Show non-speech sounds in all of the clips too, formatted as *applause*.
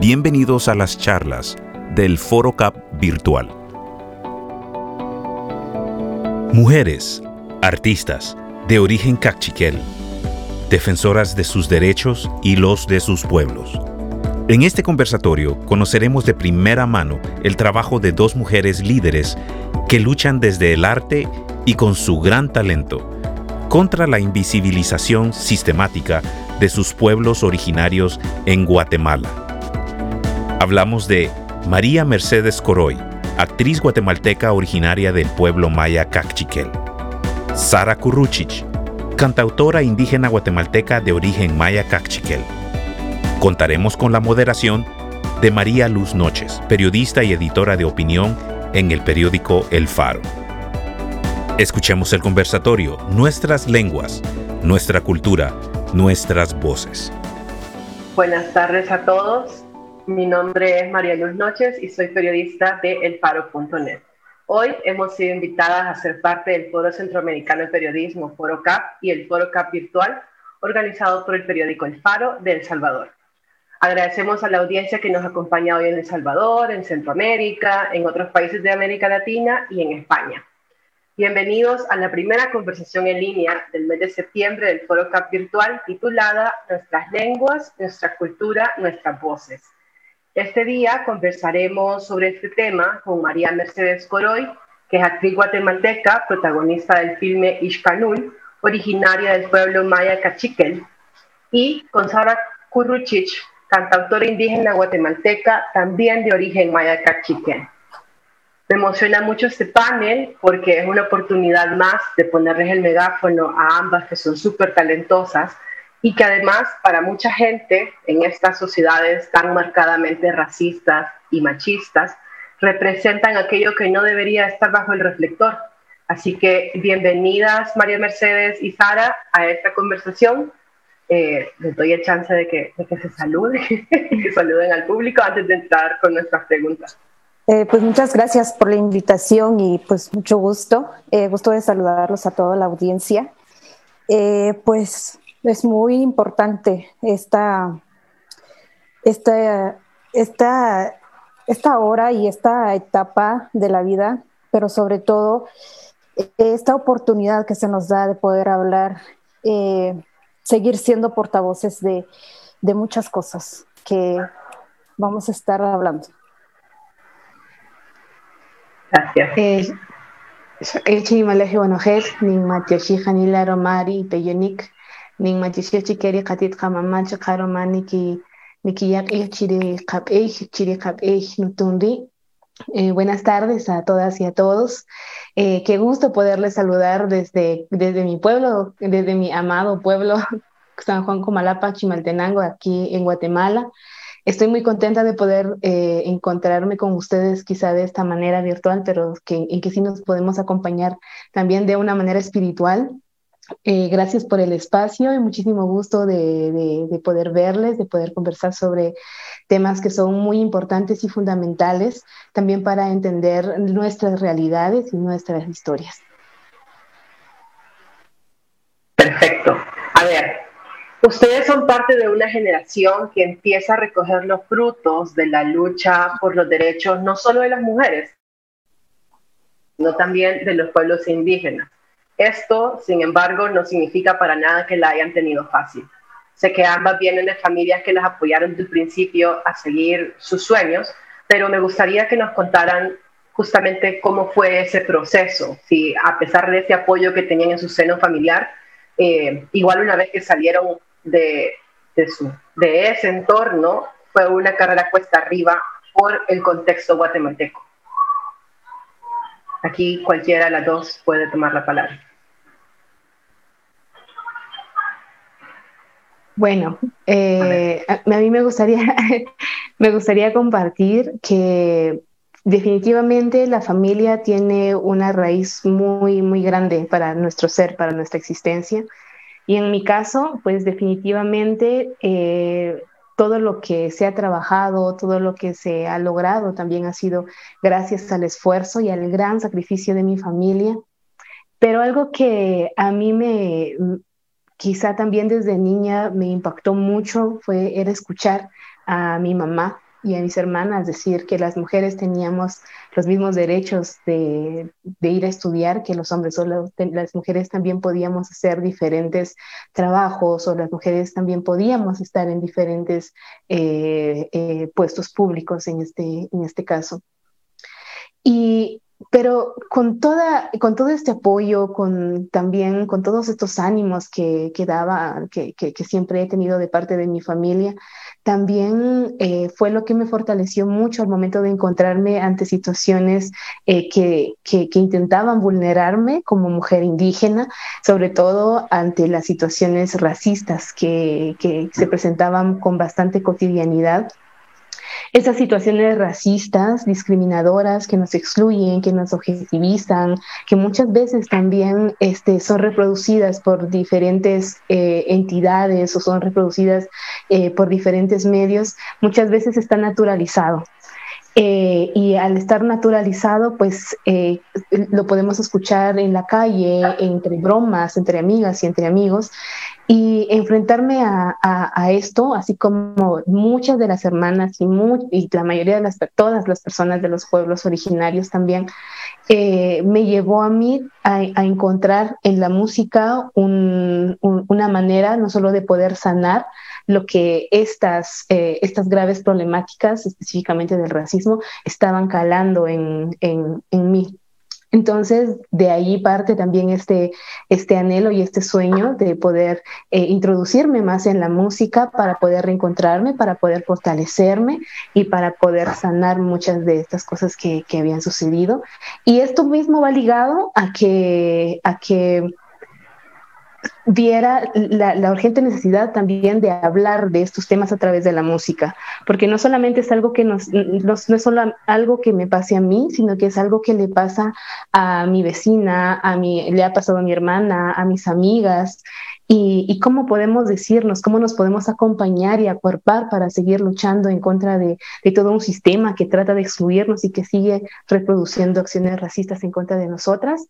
Bienvenidos a las charlas del Foro CAP virtual. Mujeres, artistas, de origen cachiquel, defensoras de sus derechos y los de sus pueblos. En este conversatorio conoceremos de primera mano el trabajo de dos mujeres líderes que luchan desde el arte y con su gran talento contra la invisibilización sistemática de sus pueblos originarios en Guatemala. Hablamos de María Mercedes Coroy, actriz guatemalteca originaria del pueblo maya Cachiquel. Sara Curruchich, cantautora indígena guatemalteca de origen maya Cachiquel. Contaremos con la moderación de María Luz Noches, periodista y editora de opinión en el periódico El Faro. Escuchemos el conversatorio, nuestras lenguas, nuestra cultura, nuestras voces. Buenas tardes a todos. Mi nombre es María Luz Noches y soy periodista de elfaro.net. Hoy hemos sido invitadas a ser parte del Foro Centroamericano de Periodismo, Foro CAP, y el Foro CAP Virtual, organizado por el periódico El Faro de El Salvador. Agradecemos a la audiencia que nos acompaña hoy en El Salvador, en Centroamérica, en otros países de América Latina y en España. Bienvenidos a la primera conversación en línea del mes de septiembre del Foro CAP Virtual titulada Nuestras lenguas, nuestra cultura, nuestras voces. Este día conversaremos sobre este tema con María Mercedes Coroy, que es actriz guatemalteca, protagonista del filme Ishkanul, originaria del pueblo maya Cachiquel, y con Sara Curruchich, cantautora indígena guatemalteca, también de origen maya cachiquén. Me emociona mucho este panel porque es una oportunidad más de ponerles el megáfono a ambas que son súper talentosas y que además para mucha gente en estas sociedades tan marcadamente racistas y machistas representan aquello que no debería estar bajo el reflector. Así que bienvenidas María Mercedes y Sara a esta conversación eh, les doy el chance de que, de que se saluden, *laughs* que saluden al público antes de entrar con nuestras preguntas. Eh, pues muchas gracias por la invitación y pues mucho gusto. Eh, gusto de saludarlos a toda la audiencia. pues es muy importante esta, esta, esta, esta hora y esta etapa de la vida, pero sobre todo esta oportunidad que se nos da de poder hablar seguir siendo portavoces de, de muchas cosas que vamos a estar hablando. Gracias. Eh, el chimaleje wanojet, nin matioshija ni la romari peyonik, nin matioshija chikeri katit kamamacha karomani ki nikiyak il chiri kapej, chiri kapej nutundi, eh, buenas tardes a todas y a todos. Eh, qué gusto poderles saludar desde, desde mi pueblo, desde mi amado pueblo, *laughs* San Juan Comalapa, Chimaltenango, aquí en Guatemala. Estoy muy contenta de poder eh, encontrarme con ustedes quizá de esta manera virtual, pero que, en que sí nos podemos acompañar también de una manera espiritual. Gracias por el espacio y muchísimo gusto de, de, de poder verles, de poder conversar sobre temas que son muy importantes y fundamentales también para entender nuestras realidades y nuestras historias. Perfecto. A ver, ustedes son parte de una generación que empieza a recoger los frutos de la lucha por los derechos no solo de las mujeres, sino también de los pueblos indígenas. Esto, sin embargo, no significa para nada que la hayan tenido fácil. Sé que ambas vienen de familias que las apoyaron desde el principio a seguir sus sueños, pero me gustaría que nos contaran justamente cómo fue ese proceso, si a pesar de ese apoyo que tenían en su seno familiar, eh, igual una vez que salieron de, de, ese entorno, fue una carrera cuesta arriba por el contexto guatemalteco. Aquí cualquiera de las dos puede tomar la palabra. Bueno, eh, a, mí me gustaría, *laughs* me gustaría compartir que definitivamente la familia tiene una raíz muy, muy grande para nuestro ser, para nuestra existencia. Y en mi caso, pues definitivamente eh, todo lo que se ha trabajado, todo lo que se ha logrado también ha sido gracias al esfuerzo y al gran sacrificio de mi familia. Pero algo que a mí me, quizá también desde niña me impactó mucho fue escuchar a mi mamá y a mis hermanas decir que las mujeres teníamos los mismos derechos de, ir a estudiar que los hombres, o las mujeres también podíamos hacer diferentes trabajos, o las mujeres también podíamos estar en diferentes eh, eh, puestos públicos en este, en este caso. Pero con, toda, con todo este apoyo, con, también con todos estos ánimos que, que daba, que, que, siempre he tenido de parte de mi familia, también eh, fue lo que me fortaleció mucho al momento de encontrarme ante situaciones eh, que, intentaban vulnerarme como mujer indígena, sobre todo ante las situaciones racistas que se presentaban con bastante cotidianidad esas situaciones racistas, discriminadoras, que nos excluyen, que nos objetivizan, que muchas veces también este, son reproducidas por diferentes eh, entidades o son reproducidas eh, por diferentes medios, muchas veces está naturalizado. Eh, y al estar naturalizado, pues lo podemos escuchar en la calle, entre bromas, entre amigas y entre amigos, y enfrentarme a, esto, así como muchas de las hermanas y, y, la mayoría de las, todas las personas de los pueblos originarios también, eh, me llevó a mí a, encontrar en la música una manera no solo de poder sanar lo que estas, eh, estas graves problemáticas, específicamente del racismo, estaban calando en, en, en mí. Entonces, de ahí parte también este, este anhelo y este sueño de poder eh, introducirme más en la música para poder reencontrarme, para poder fortalecerme y para poder sanar muchas de estas cosas que, que habían sucedido. Y esto mismo va ligado a que, a que viera la, urgente necesidad también de hablar de estos temas a través de la música, porque no solamente es algo que nos, no es solo algo que me pase a mí, sino que es algo que le pasa a mi vecina, a mi, le ha pasado a mi hermana, a mis amigas, y, cómo podemos decirnos, cómo nos podemos acompañar y acuerpar para seguir luchando en contra de, de, todo un sistema que trata de excluirnos y que sigue reproduciendo acciones racistas en contra de nosotras,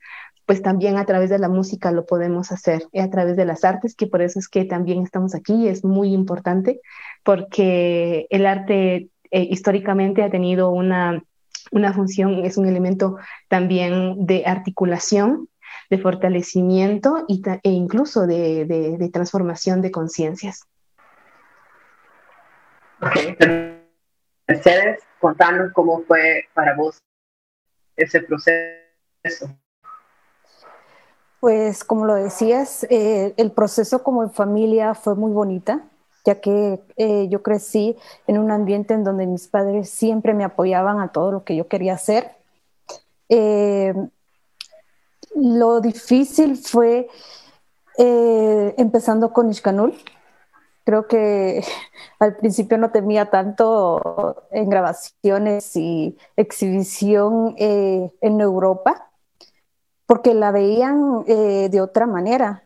pues también a través de la música lo podemos hacer, y a través de las artes, que por eso es que también estamos aquí, es muy importante, porque el arte eh, históricamente ha tenido una, una función, es un elemento también de articulación, de fortalecimiento y e incluso de, de, transformación de conciencias. Ustedes contanos cómo fue para vos ese proceso. Pues como lo decías, eh, el proceso como en familia fue muy bonita, ya que eh, yo crecí en un ambiente en donde mis padres siempre me apoyaban a todo lo que yo quería hacer. Eh, lo difícil fue empezando con Ishkanul. Creo que *laughs* al principio no temía tanto en grabaciones y exhibición en Europa porque la veían eh, de otra manera.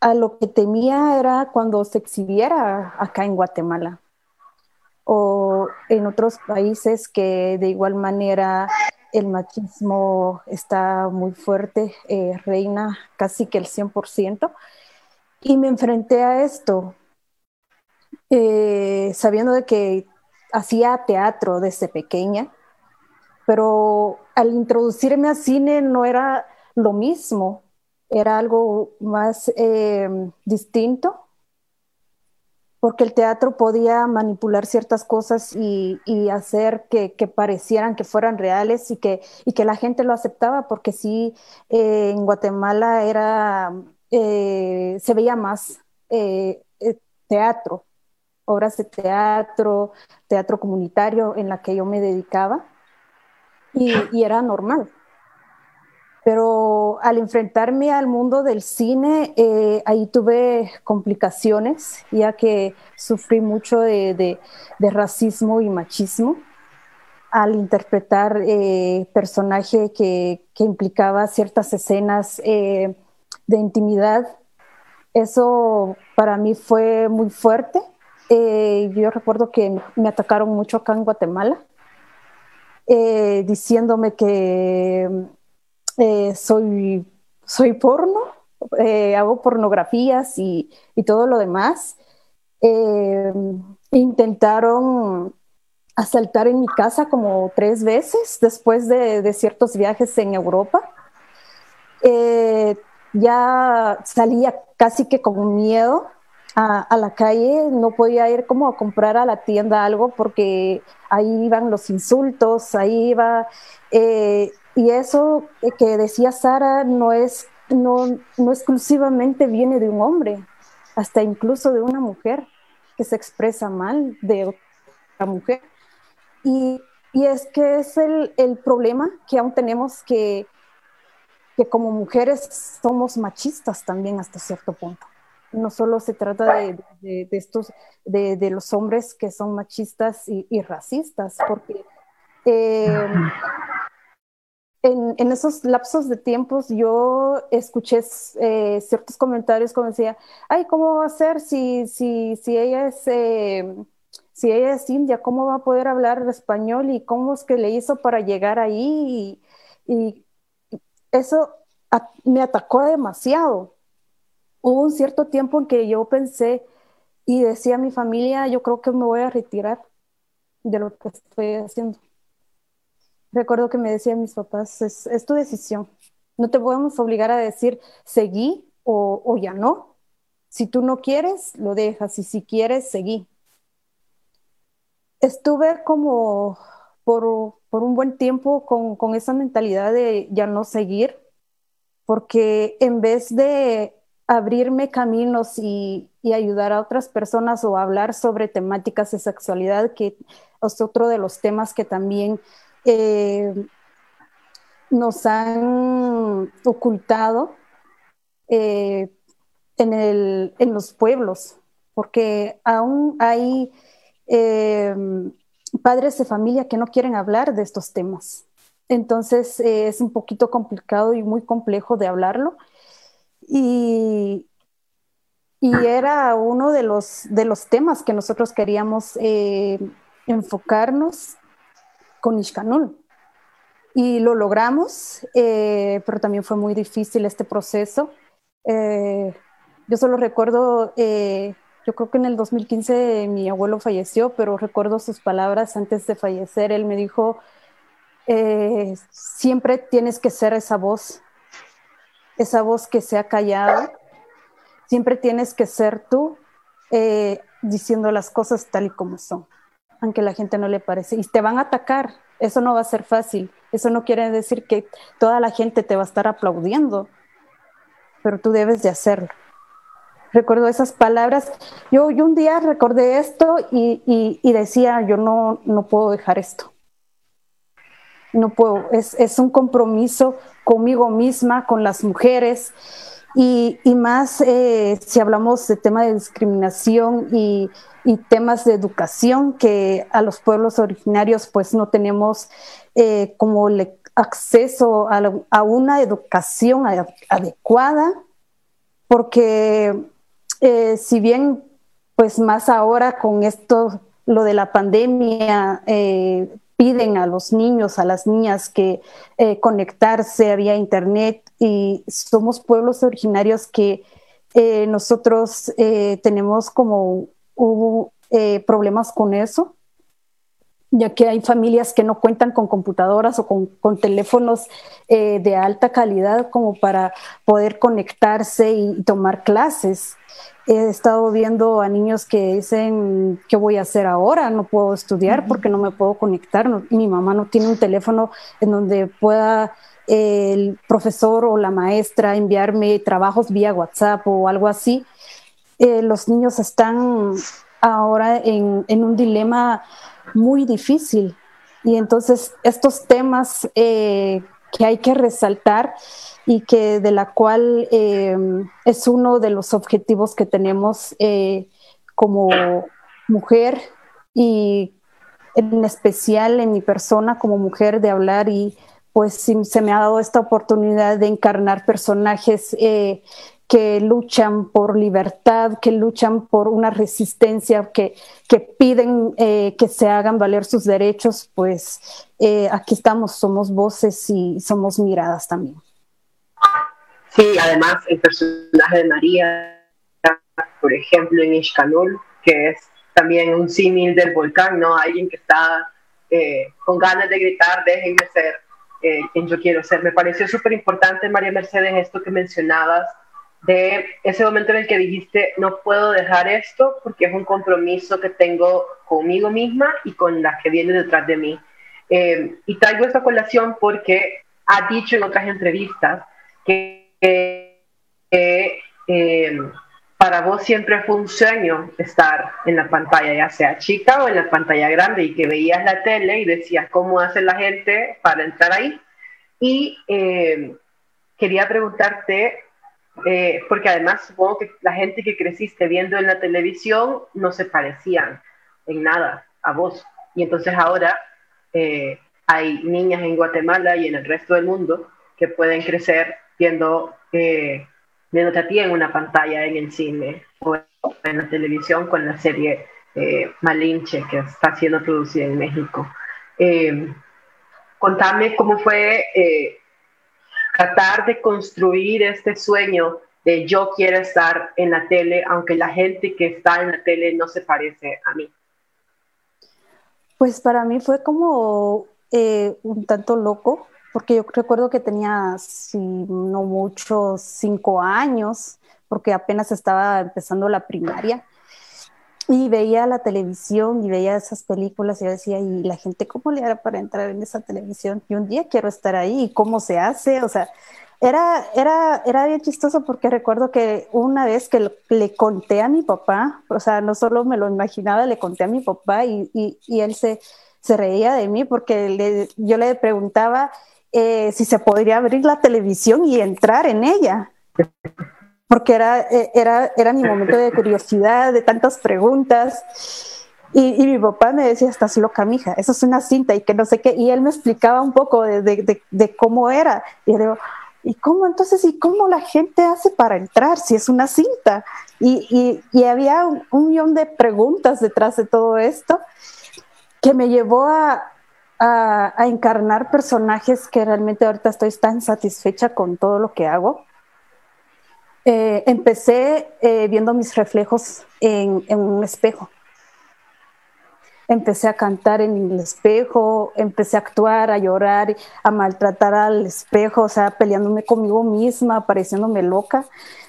A lo que temía era cuando se exhibiera acá en Guatemala o en otros países que de igual manera el machismo está muy fuerte, eh, reina casi que el 100%. Y me enfrenté a esto, eh, sabiendo de que hacía teatro desde pequeña pero al introducirme al cine no era lo mismo, era algo más eh, distinto, porque el teatro podía manipular ciertas cosas y, hacer que, parecieran que fueran reales y que, la gente lo aceptaba, porque sí, eh, en Guatemala era, eh, se veía más teatro, obras de teatro, teatro comunitario en la que yo me dedicaba y, era normal. Pero al enfrentarme al mundo del cine, eh, ahí tuve complicaciones, ya que sufrí mucho de, racismo y machismo al interpretar eh, personaje que, implicaba ciertas escenas eh, de intimidad. Eso para mí fue muy fuerte. Eh, yo recuerdo que me atacaron mucho acá en Guatemala eh, diciéndome que eh, soy, soy porno, eh, hago pornografías y, y, todo lo demás. intentaron asaltar en mi casa como tres veces después de, ciertos viajes en Europa. Ya salía casi que con miedo a, la calle, no podía ir como a comprar a la tienda algo porque ahí iban los insultos, ahí iba... Eh, y eso que decía Sara no es, no, no exclusivamente viene de un hombre, hasta incluso de una mujer que se expresa mal de otra mujer. Y, y es que es el, el, problema que aún tenemos que, que como mujeres somos machistas también hasta cierto punto. No solo se trata de, de, estos, de, de, los hombres que son machistas y, racistas, porque eh, en, en, esos lapsos de tiempos yo escuché eh, ciertos comentarios como decía, ay, ¿cómo va a ser si, si, si ella es... Eh, si ella es india, ¿cómo va a poder hablar español y cómo es que le hizo para llegar ahí? Y eso me atacó demasiado. Hubo un cierto tiempo en que yo pensé y decía a mi familia, yo creo que me voy a retirar de lo que estoy haciendo recuerdo que me decían mis papás, es, tu decisión. No te podemos obligar a decir seguí o, ya no. Si tú no quieres, lo dejas y si quieres, seguí. Estuve como por, un buen tiempo con, esa mentalidad de ya no seguir, porque en vez de abrirme caminos y, ayudar a otras personas o hablar sobre temáticas de sexualidad, que es otro de los temas que también eh, nos han ocultado eh, en, los pueblos, porque aún hay eh, padres de familia que no quieren hablar de estos temas. Entonces es un poquito complicado y muy complejo de hablarlo. Y, y era uno de los, de los temas que nosotros queríamos enfocarnos con Ishkanul. Y lo logramos, eh, pero también fue muy difícil este proceso. Eh, yo solo recuerdo, eh, yo creo que en el 2015 mi abuelo falleció, pero recuerdo sus palabras antes de fallecer. Él me dijo, siempre tienes que ser esa voz, esa voz que se ha callado, siempre tienes que ser tú diciendo las cosas tal y como son aunque la gente no le parece. Y te van a atacar, eso no va a ser fácil. Eso no quiere decir que toda la gente te va a estar aplaudiendo, pero tú debes de hacerlo. Recuerdo esas palabras. Yo, un día recordé esto y, decía, yo no, no puedo dejar esto. No puedo, es, es un compromiso conmigo misma, con las mujeres. Y, y, más eh, si hablamos de tema de discriminación y, y temas de educación que a los pueblos originarios pues no tenemos eh, como acceso a, una educación adecuada, porque eh, si bien pues más ahora con esto, lo de la pandemia, piden a los niños, a las niñas que conectarse vía internet y somos pueblos originarios que nosotros tenemos como eh, problemas con eso, ya que hay familias que no cuentan con computadoras o con, teléfonos eh, de alta calidad como para poder conectarse y, tomar clases. He estado viendo a niños que dicen, ¿qué voy a hacer ahora? No puedo estudiar porque no me puedo conectar. mi mamá no tiene un teléfono en donde pueda el profesor o la maestra enviarme trabajos vía WhatsApp o algo así. Eh, los niños están ahora en, un dilema muy difícil. Y entonces estos temas eh, que hay que resaltar y que de la cual eh, es uno de los objetivos que tenemos como mujer y en especial en mi persona como mujer de hablar y pues se me ha dado esta oportunidad de encarnar personajes que luchan por libertad, que luchan por una resistencia, que, que piden eh, que se hagan valer sus derechos, pues eh, aquí estamos, somos voces y somos miradas también. Sí, además el personaje de María, por ejemplo, en Ishkanul, que es también un símil del volcán, ¿no? Alguien que está eh, con ganas de gritar, déjenme ser eh, quien yo quiero ser. Me pareció súper importante, María Mercedes, esto que mencionabas de ese momento en el que dijiste, no puedo dejar esto porque es un compromiso que tengo conmigo misma y con la que viene detrás de mí. Eh, y traigo esta colación porque ha dicho en otras entrevistas que eh, para vos siempre fue un sueño estar en la pantalla, ya sea chica o en la pantalla grande, y que veías la tele y decías cómo hace la gente para entrar ahí. Y eh, quería preguntarte, eh, porque además supongo que la gente que creciste viendo en la televisión no se parecían en nada a vos. Y entonces ahora hay niñas en Guatemala y en el resto del mundo que pueden crecer viendo viéndote a ti en una pantalla en el cine o en la televisión con la serie eh, Malinche que está siendo producida en México. Eh, contame cómo fue eh, tratar de construir este sueño de yo quiero estar en la tele, aunque la gente que está en la tele no se parece a mí. Pues para mí fue como un tanto loco, porque yo recuerdo que tenía, si no mucho, cinco años, porque apenas estaba empezando la primaria. Y veía la televisión y veía esas películas y yo decía, ¿y la gente cómo le hará para entrar en esa televisión? Y un día quiero estar ahí, ¿y cómo se hace? O sea, era, era, era bien chistoso porque recuerdo que una vez que le, conté a mi papá, o sea, no solo me lo imaginaba, le conté a mi papá y, y, y él se, se reía de mí porque le, yo le preguntaba, eh, si se podría abrir la televisión y entrar en ella, porque era, eh, era, era mi momento de curiosidad, de tantas preguntas. Y, mi papá me decía, estás loca, mija, eso es una cinta y que no sé qué. Y él me explicaba un poco de, de, de, cómo era. Y yo digo, ¿y cómo entonces? ¿Y cómo la gente hace para entrar si es una cinta? Y, y, y había un, millón de preguntas detrás de todo esto que me llevó a, a, encarnar personajes que realmente ahorita estoy tan satisfecha con todo lo que hago. Eh, empecé eh, viendo mis reflejos en, un espejo. Empecé a cantar en el espejo, empecé a actuar, a llorar, a maltratar al espejo, o sea, peleándome conmigo misma, pareciéndome loca.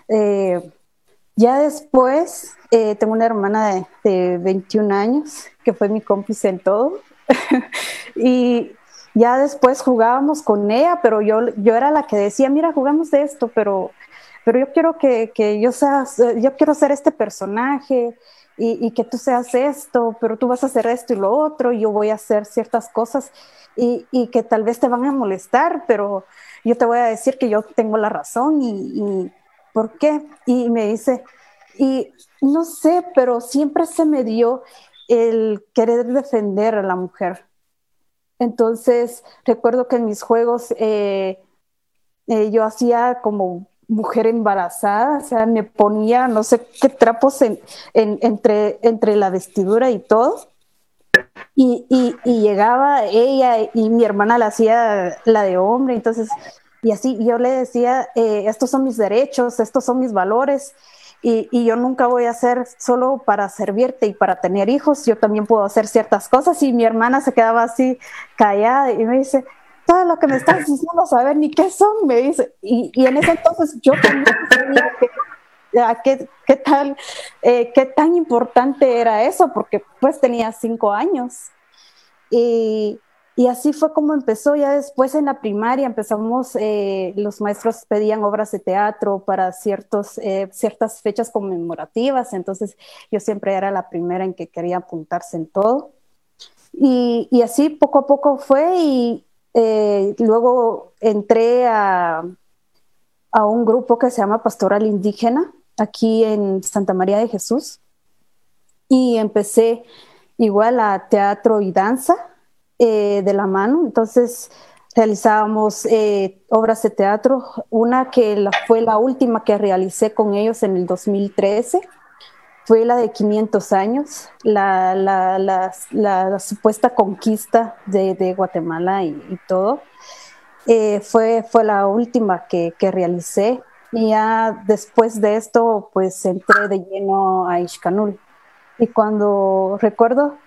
Eh, ya después, tengo una hermana de, de 21 años que fue mi cómplice en todo. *laughs* y ya después jugábamos con ella, pero yo, yo era la que decía, mira, jugamos de esto, pero, pero yo quiero que, que yo sea, yo quiero ser este personaje y, y, que tú seas esto, pero tú vas a hacer esto y lo otro, y yo voy a hacer ciertas cosas y, y que tal vez te van a molestar, pero yo te voy a decir que yo tengo la razón y, y ¿por qué? Y me dice, y no sé, pero siempre se me dio el querer defender a la mujer. Entonces, recuerdo que en mis juegos eh, eh, yo hacía como mujer embarazada, o sea, me ponía no sé qué trapos en, entre, la vestidura y todo. Y, llegaba ella y mi hermana la hacía la de hombre, entonces, y así yo le decía, eh, estos son mis derechos, estos son mis valores, y, yo nunca voy a hacer solo para servirte y para tener hijos, yo también puedo hacer ciertas cosas y mi hermana se quedaba así callada y me dice, todo lo que me estás diciendo saber ni qué son, me dice, y, y en ese entonces yo también sabía que, qué, tal, eh, qué tan importante era eso, porque pues tenía cinco años. Y, y así fue como empezó. Ya después en la primaria empezamos, eh, los maestros pedían obras de teatro para ciertos, eh, ciertas fechas conmemorativas, entonces yo siempre era la primera en que quería apuntarse en todo. Y, y así poco a poco fue y eh, luego entré a, a un grupo que se llama Pastoral Indígena aquí en Santa María de Jesús y empecé igual a teatro y danza eh, de la mano. Entonces realizábamos eh, obras de teatro, una que fue la última que realicé con ellos en el 2013, fue la de 500 años, la, la, supuesta conquista de, Guatemala y, todo. Eh, fue, fue la última que, que realicé y ya después de esto pues entré de lleno a Ixcanul. Y cuando recuerdo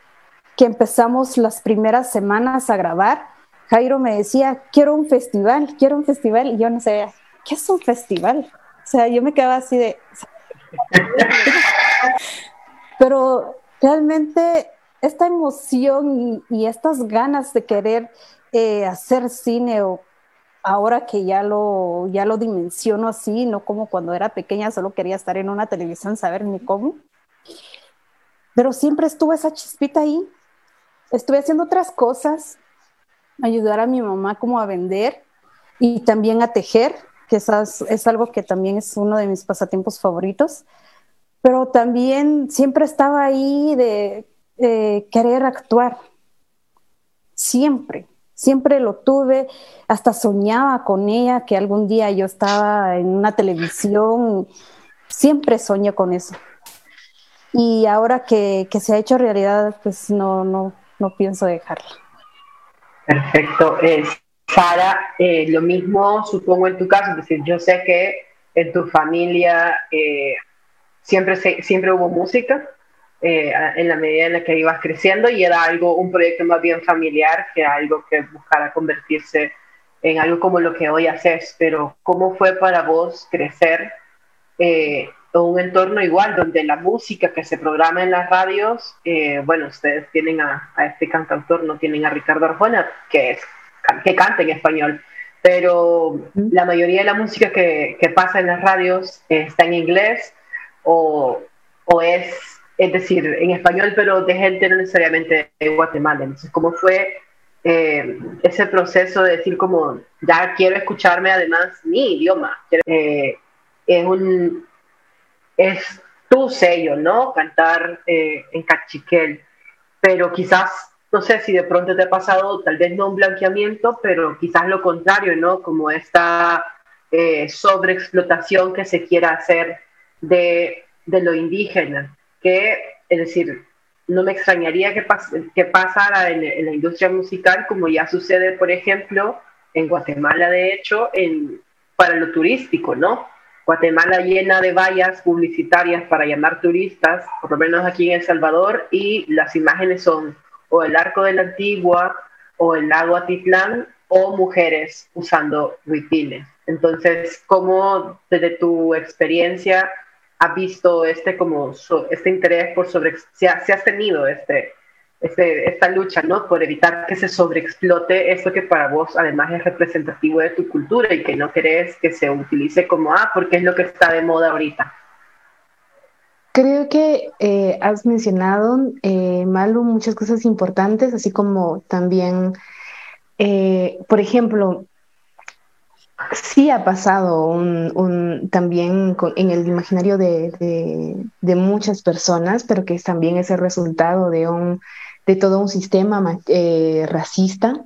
que empezamos las primeras semanas a grabar, Jairo me decía, quiero un festival, quiero un festival, y yo no sabía, ¿qué es un festival? O sea, yo me quedaba así de... *laughs* Pero realmente esta emoción y, estas ganas de querer eh, hacer cine o ahora que ya lo, ya lo dimensiono así, no como cuando era pequeña, solo quería estar en una televisión, saber ni cómo. Pero siempre estuvo esa chispita ahí. Estuve haciendo otras cosas, ayudar a mi mamá como a vender y también a tejer, que es algo que también es uno de mis pasatiempos favoritos. Pero también siempre estaba ahí de querer actuar. Siempre siempre lo tuve, hasta soñaba con ella, que algún día yo estaba en una televisión, siempre soñé con eso. Y ahora que, se ha hecho realidad, pues no, no, no pienso dejarla. Perfecto. Eh, Sara, eh, lo mismo supongo en tu caso, es decir, yo sé que en tu familia eh, siempre, siempre hubo música, eh, en la medida en la que ibas creciendo y era algo, un proyecto más bien familiar que algo que buscara convertirse en algo como lo que hoy haces. Pero ¿cómo fue para vos crecer eh, un entorno igual donde la música que se programa en las radios, eh, bueno, ustedes tienen a, este cantautor, no tienen a Ricardo Arjona, que, es, que canta en español, pero la mayoría de la música que, que pasa en las radios está en inglés o, o es es decir, en español, pero de gente no necesariamente de Guatemala. Entonces, ¿cómo fue eh, ese proceso de decir como, ya quiero escucharme además mi idioma? Eh, es, un, es tu sello, ¿no? Cantar eh, en cachiquel, pero quizás, no sé si de pronto te ha pasado, tal vez no un blanqueamiento, pero quizás lo contrario, ¿no? Como esta sobreexplotación que se quiera hacer de, de lo indígena que, es decir, no me extrañaría que, que pasara en, la industria musical, como ya sucede, por ejemplo, en Guatemala, de hecho, en, para lo turístico, ¿no? Guatemala llena de vallas publicitarias para llamar turistas, por lo menos aquí en El Salvador, y las imágenes son o el arco de la antigua, o el lago Atitlán, o mujeres usando huipiles. Entonces, ¿cómo desde tu experiencia has visto este como este interés por sobre si, has tenido este, esta lucha no por evitar que se sobreexplote eso que para vos además es representativo de tu cultura y que no querés que se utilice como ah porque es lo que está de moda ahorita. Creo que eh, has mencionado, eh, Malu, muchas cosas importantes, así como también, eh, por ejemplo, Sí ha pasado un, también en el imaginario de, muchas personas, pero que también es el resultado de, un, de todo un sistema eh, racista.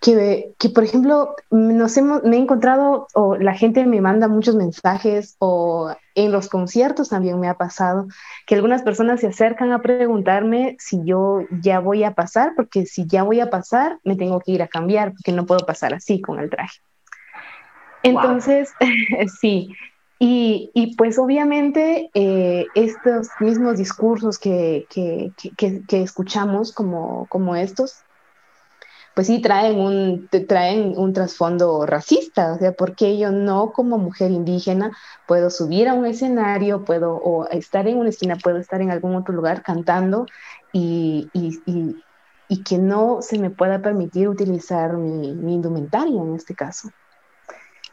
Que, que, por ejemplo, nos hemos, me he encontrado, o la gente me manda muchos mensajes, o en los conciertos también me ha pasado, que algunas personas se acercan a preguntarme si yo ya voy a pasar, porque si ya voy a pasar, me tengo que ir a cambiar, porque no puedo pasar así con el traje. Entonces, *laughs* sí, y, pues obviamente eh, estos mismos discursos que, que, que, escuchamos como, como, estos, pues sí traen un, traen un trasfondo racista, o sea, porque yo no como mujer indígena puedo subir a un escenario, puedo o estar en una esquina, puedo estar en algún otro lugar cantando y, y, y que no se me pueda permitir utilizar mi, mi indumentaria en este caso.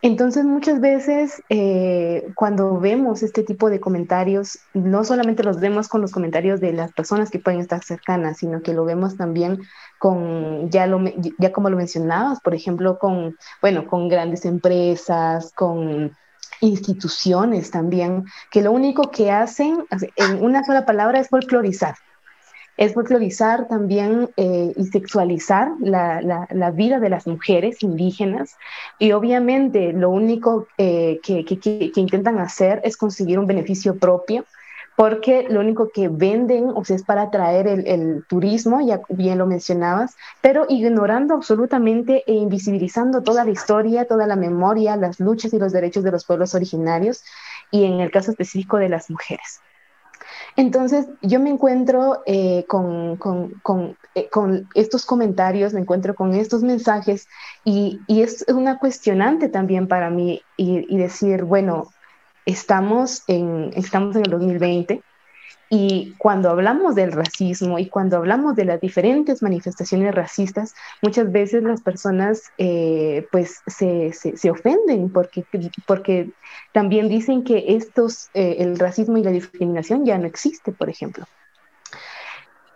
Entonces muchas veces eh, cuando vemos este tipo de comentarios, no solamente los vemos con los comentarios de las personas que pueden estar cercanas, sino que lo vemos también con, ya, lo, ya como lo mencionabas, por ejemplo, con, bueno, con grandes empresas, con instituciones también, que lo único que hacen, en una sola palabra, es folclorizar es folclorizar también eh, y sexualizar la, la, vida de las mujeres indígenas y obviamente lo único eh, que, que, intentan hacer es conseguir un beneficio propio porque lo único que venden es para atraer el, turismo, ya bien lo mencionabas, pero ignorando absolutamente e invisibilizando toda la historia, toda la memoria, las luchas y los derechos de los pueblos originarios y en el caso específico de las mujeres. Entonces, yo me encuentro eh, con, eh, con, estos comentarios, me encuentro con estos mensajes y, y es una cuestionante también para mí y, y, decir, bueno, estamos en, estamos en el 2020 y cuando hablamos del racismo y cuando hablamos de las diferentes manifestaciones racistas, muchas veces las personas eh, pues se, se, ofenden porque, porque también dicen que estos, eh, el racismo y la discriminación ya no existe, por ejemplo.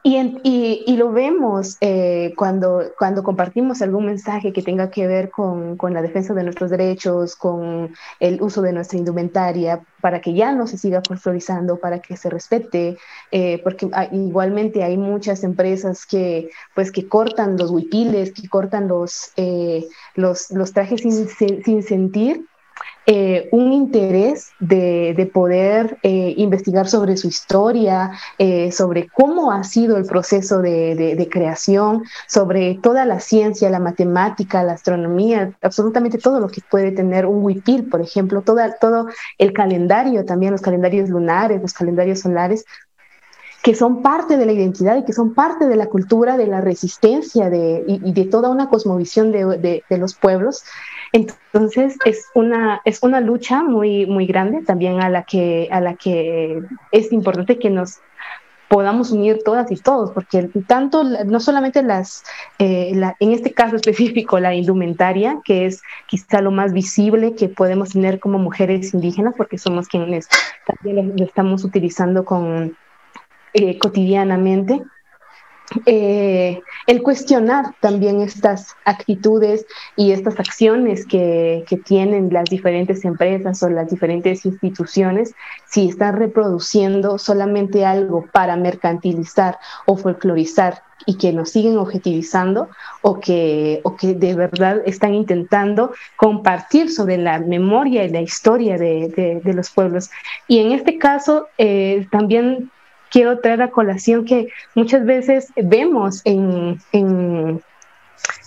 Y, y, lo vemos eh, cuando, cuando compartimos algún mensaje que tenga que ver con, con, la defensa de nuestros derechos, con el uso de nuestra indumentaria, para que ya no se siga folclorizando, para que se respete, eh, porque igualmente hay muchas empresas que, pues, que cortan los huipiles, que cortan los, eh, los, los, trajes sin, sin sentir eh, un interés de, poder eh, investigar sobre su historia, eh, sobre cómo ha sido el proceso de, creación, sobre toda la ciencia, la matemática, la astronomía, absolutamente todo lo que puede tener un huipil, por ejemplo, todo el calendario, también los calendarios lunares, los calendarios solares, que son parte de la identidad y que son parte de la cultura, de la resistencia de, y, de toda una cosmovisión de, de, los pueblos. Entonces es una, es una lucha muy, muy grande también a la, que, a la que es importante que nos podamos unir todas y todos, porque tanto, no solamente las, eh, en este caso *laughs* específico, la indumentaria, que es quizá lo más visible que podemos tener como mujeres indígenas, porque somos quienes también lo estamos utilizando con, eh, cotidianamente, eh, el cuestionar también estas actitudes y estas acciones que, tienen las diferentes empresas o las diferentes instituciones, si están reproduciendo solamente algo para mercantilizar o folclorizar y que nos siguen objetivizando o que, o que de verdad están intentando compartir sobre la memoria y la historia de, los pueblos. Y en este caso, eh, también quiero traer a colación que muchas veces vemos en, en,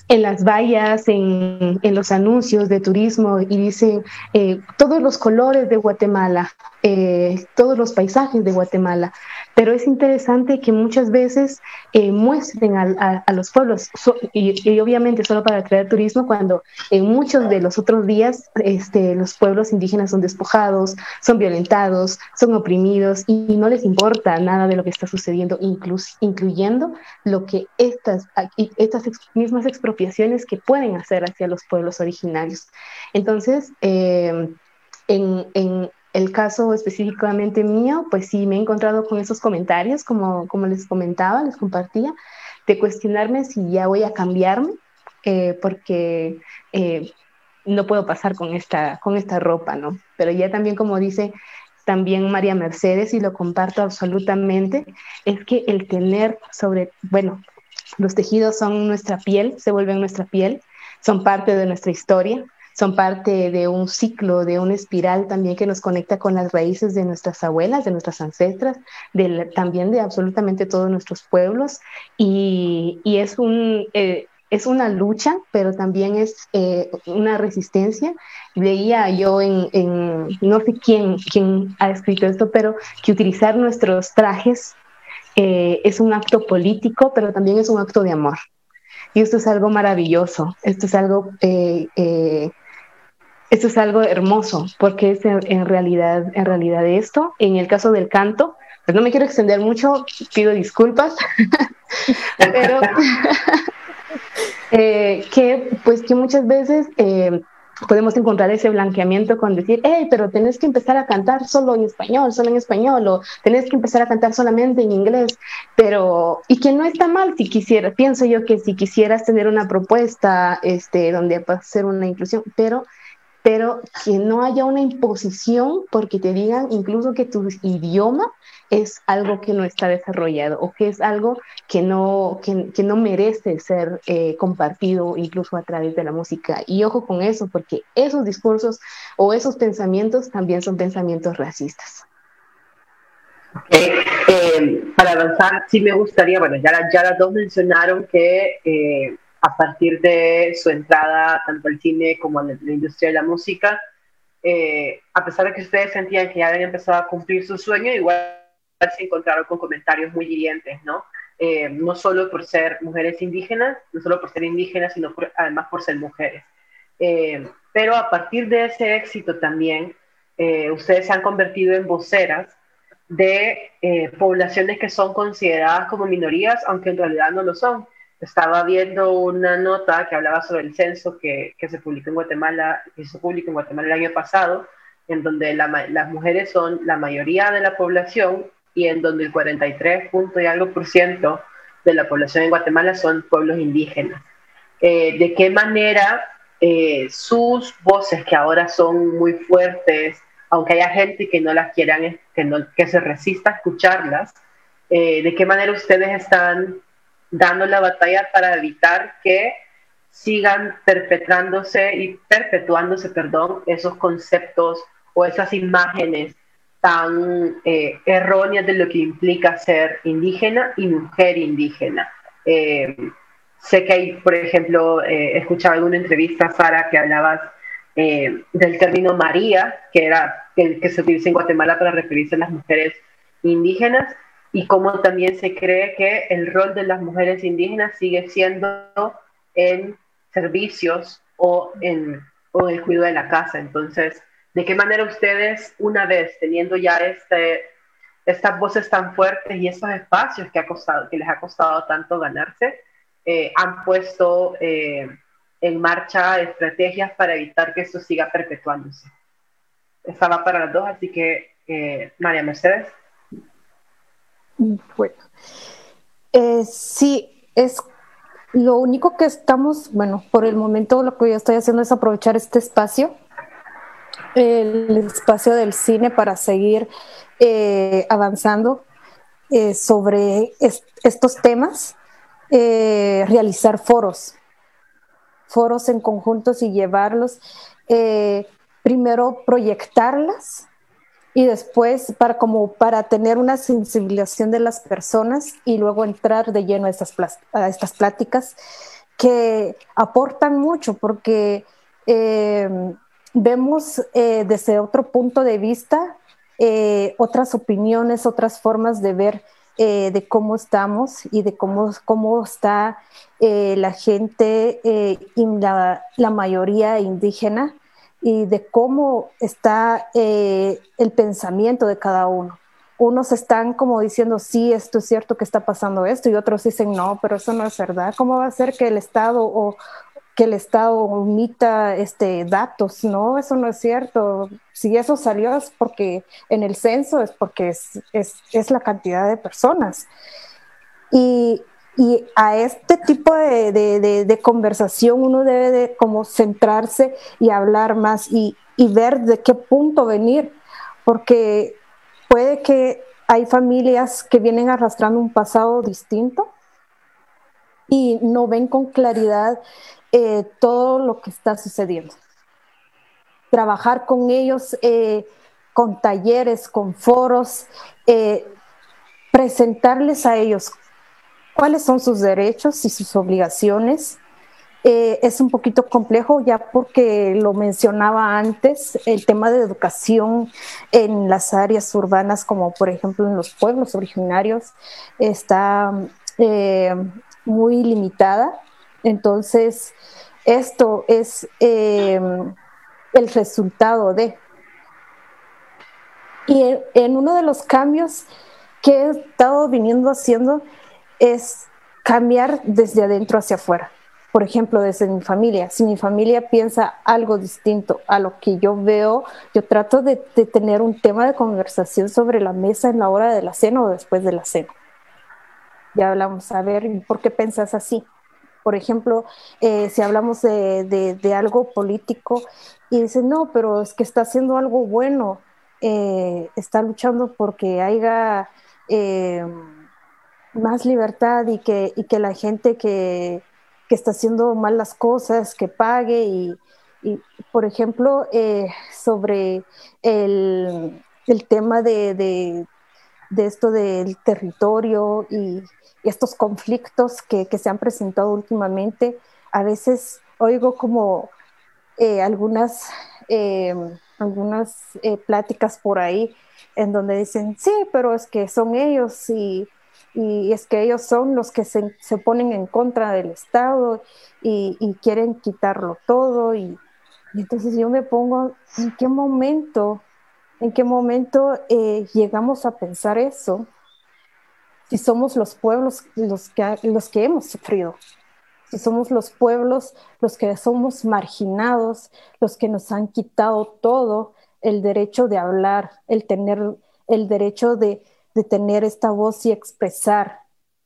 las vallas, en, los anuncios de turismo y dicen eh, todos los colores de Guatemala, eh, todos los paisajes de Guatemala pero es interesante que muchas veces eh, muestren a, los pueblos, y, obviamente solo para atraer turismo, cuando en muchos de los otros días este, los pueblos indígenas son despojados, son violentados, son oprimidos y no les importa nada de lo que está sucediendo, incluyendo lo que estas, estas mismas expropiaciones que pueden hacer hacia los pueblos originarios. Entonces, eh, en, en el caso específicamente mío, pues sí me he encontrado con esos comentarios, como, como les comentaba, les compartía, de cuestionarme si ya voy a cambiarme, eh, porque eh, no puedo pasar con esta, con esta ropa, ¿no? Pero ya también, como dice también María Mercedes, y lo comparto absolutamente, es que el tener sobre, bueno, los tejidos son nuestra piel, se vuelven nuestra piel, son parte de nuestra historia, son parte de un ciclo, de una espiral también que nos conecta con las raíces de nuestras abuelas, de nuestras ancestras, también de absolutamente todos nuestros pueblos. Y, es, un, eh, es una lucha, pero también es eh, una resistencia. Veía yo en, no sé quién, quién ha escrito esto, pero que utilizar nuestros trajes eh, es un acto político, pero también es un acto de amor. Y esto es algo maravilloso, esto es algo esto es algo hermoso, porque es en, realidad, en realidad esto, en el caso del canto, pues no me quiero extender mucho, pido disculpas, *laughs* pero *laughs* eh, que pues que muchas veces eh, podemos encontrar ese blanqueamiento con decir, hey, pero tenés que empezar a cantar solo en español, solo en español, o tenés que empezar a cantar solamente en inglés, pero, y que no está mal si quisieras, pienso yo que si quisieras tener una propuesta este, donde hacer una inclusión, pero pero que no haya una imposición porque te digan incluso que tu idioma es algo que no está desarrollado o que es algo que no, que, no merece ser eh, compartido incluso a través de la música. Y ojo con eso, porque esos discursos o esos pensamientos también son pensamientos racistas. Eh, para avanzar, sí me gustaría, bueno, ya, ya las dos mencionaron que eh, a partir de su entrada tanto al cine como a la, industria de la música, eh, a pesar de que ustedes sentían que ya habían empezado a cumplir su sueño, igual se encontraron con comentarios muy hirientes, ¿no? Eh, no solo por ser mujeres indígenas, no solo por ser indígenas, sino además por ser mujeres. Eh, pero a partir de ese éxito también, ustedes se han convertido en voceras de poblaciones que son consideradas como minorías, aunque en realidad no lo son. Estaba viendo una nota que hablaba sobre el censo que, se publicó en Guatemala, que se publicó en Guatemala el año pasado, en donde las mujeres son la mayoría de la población y en donde el 43 punto y algo por ciento de la población en Guatemala son pueblos indígenas. Eh, ¿De qué manera eh, sus voces, que ahora son muy fuertes, aunque haya gente que no las quieran, que, no, se resista a escucharlas, eh, de qué manera ustedes están dando la batalla para evitar que sigan perpetrándose y perpetuándose, perdón, esos conceptos o esas imágenes tan eh, erróneas de lo que implica ser indígena y mujer indígena. Eh, sé que hay, por ejemplo, eh, he escuchado en una entrevista, Sara, que hablabas del término María, que era el que se utiliza en Guatemala para referirse a las mujeres indígenas, y cómo también se cree que el rol de las mujeres indígenas sigue siendo en servicios o en, o el cuidado de la casa. Entonces, ¿De qué manera ustedes, una vez teniendo ya este, estas voces tan fuertes y estos espacios que, ha costado, que les ha costado tanto ganarse, eh, han puesto eh, en marcha estrategias para evitar que esto siga perpetuándose? Esta va para las dos, así que, eh, María Mercedes. Bueno, sí, es lo único que estamos, bueno, por el momento lo que yo estoy haciendo es aprovechar este espacio el espacio del cine para seguir eh, avanzando eh, sobre estos temas, eh, realizar foros, foros en conjuntos y llevarlos, primero proyectarlas y después para como para tener una sensibilización de las personas y luego entrar de lleno a estas, a estas pláticas que aportan mucho porque vemos eh, desde otro punto de vista eh, otras opiniones, otras formas de ver eh, de cómo estamos y de cómo, cómo está la gente y la, la, mayoría indígena y de cómo está el pensamiento de cada uno. Unos están como diciendo, sí, esto es cierto que está pasando esto, y otros dicen, no, pero eso no es verdad. ¿Cómo va a ser que el Estado o, que el Estado omita este, datos, ¿no? Eso no es cierto. Si eso salió es porque en el censo es porque es, es, es la cantidad de personas. Y, y a este tipo de, de, conversación uno debe de como centrarse y hablar más y, y ver de qué punto venir, porque puede que hay familias que vienen arrastrando un pasado distinto y no ven con claridad eh, todo lo que está sucediendo. Trabajar con ellos, eh, con talleres, con foros, eh, presentarles a ellos cuáles son sus derechos y sus obligaciones. es un poquito complejo ya porque lo mencionaba antes, el tema de educación en las áreas urbanas, como por ejemplo en los pueblos originarios, está muy limitada entonces, esto es em, el resultado de. Y en, uno de los cambios que he estado viniendo haciendo es cambiar desde adentro hacia afuera. Por ejemplo, desde mi familia. Si mi familia piensa algo distinto a lo que yo veo, yo trato de, tener un tema de conversación sobre la mesa en la hora de la cena o después de la cena. Ya hablamos, a ver, ¿por qué pensas así? Por ejemplo, eh, si hablamos de, algo político y dicen, no, pero es que está haciendo algo bueno, eh, está luchando porque haya eh, más libertad y que, que la gente que, está haciendo mal las cosas, que pague y, por ejemplo, sobre el, tema de, de esto del territorio y, estos conflictos que, se han presentado últimamente, a veces oigo como eh, algunas, eh, algunas eh, pláticas por ahí en donde dicen, sí, pero es que son ellos y, y es que ellos son los que se, se ponen en contra del Estado y, y quieren quitarlo todo. Y, entonces yo me pongo, ¿en qué momento, en qué momento eh, llegamos a pensar eso? Si somos los pueblos los que, los que hemos sufrido, si somos los pueblos los que somos marginados, los que nos han quitado todo, el derecho de hablar, el tener el derecho de, de tener esta voz y expresar.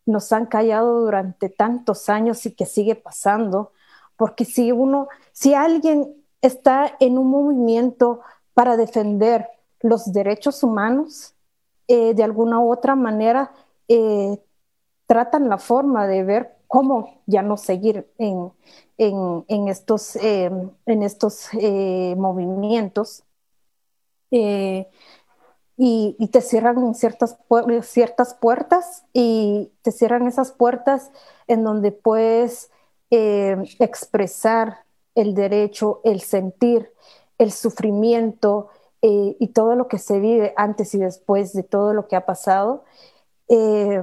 Nos han callado durante tantos años y que sigue pasando, porque si uno, si alguien está en un movimiento para defender los derechos humanos, eh, de alguna u otra manera eh, tratan la forma de ver cómo ya no seguir en, en, en estos, eh, en estos movimientos y, te cierran ciertas, ciertas puertas y te cierran esas puertas en donde puedes eh, expresar el derecho, el sentir, el sufrimiento eh, y todo lo que se vive antes y después de todo lo que ha pasado. Eh,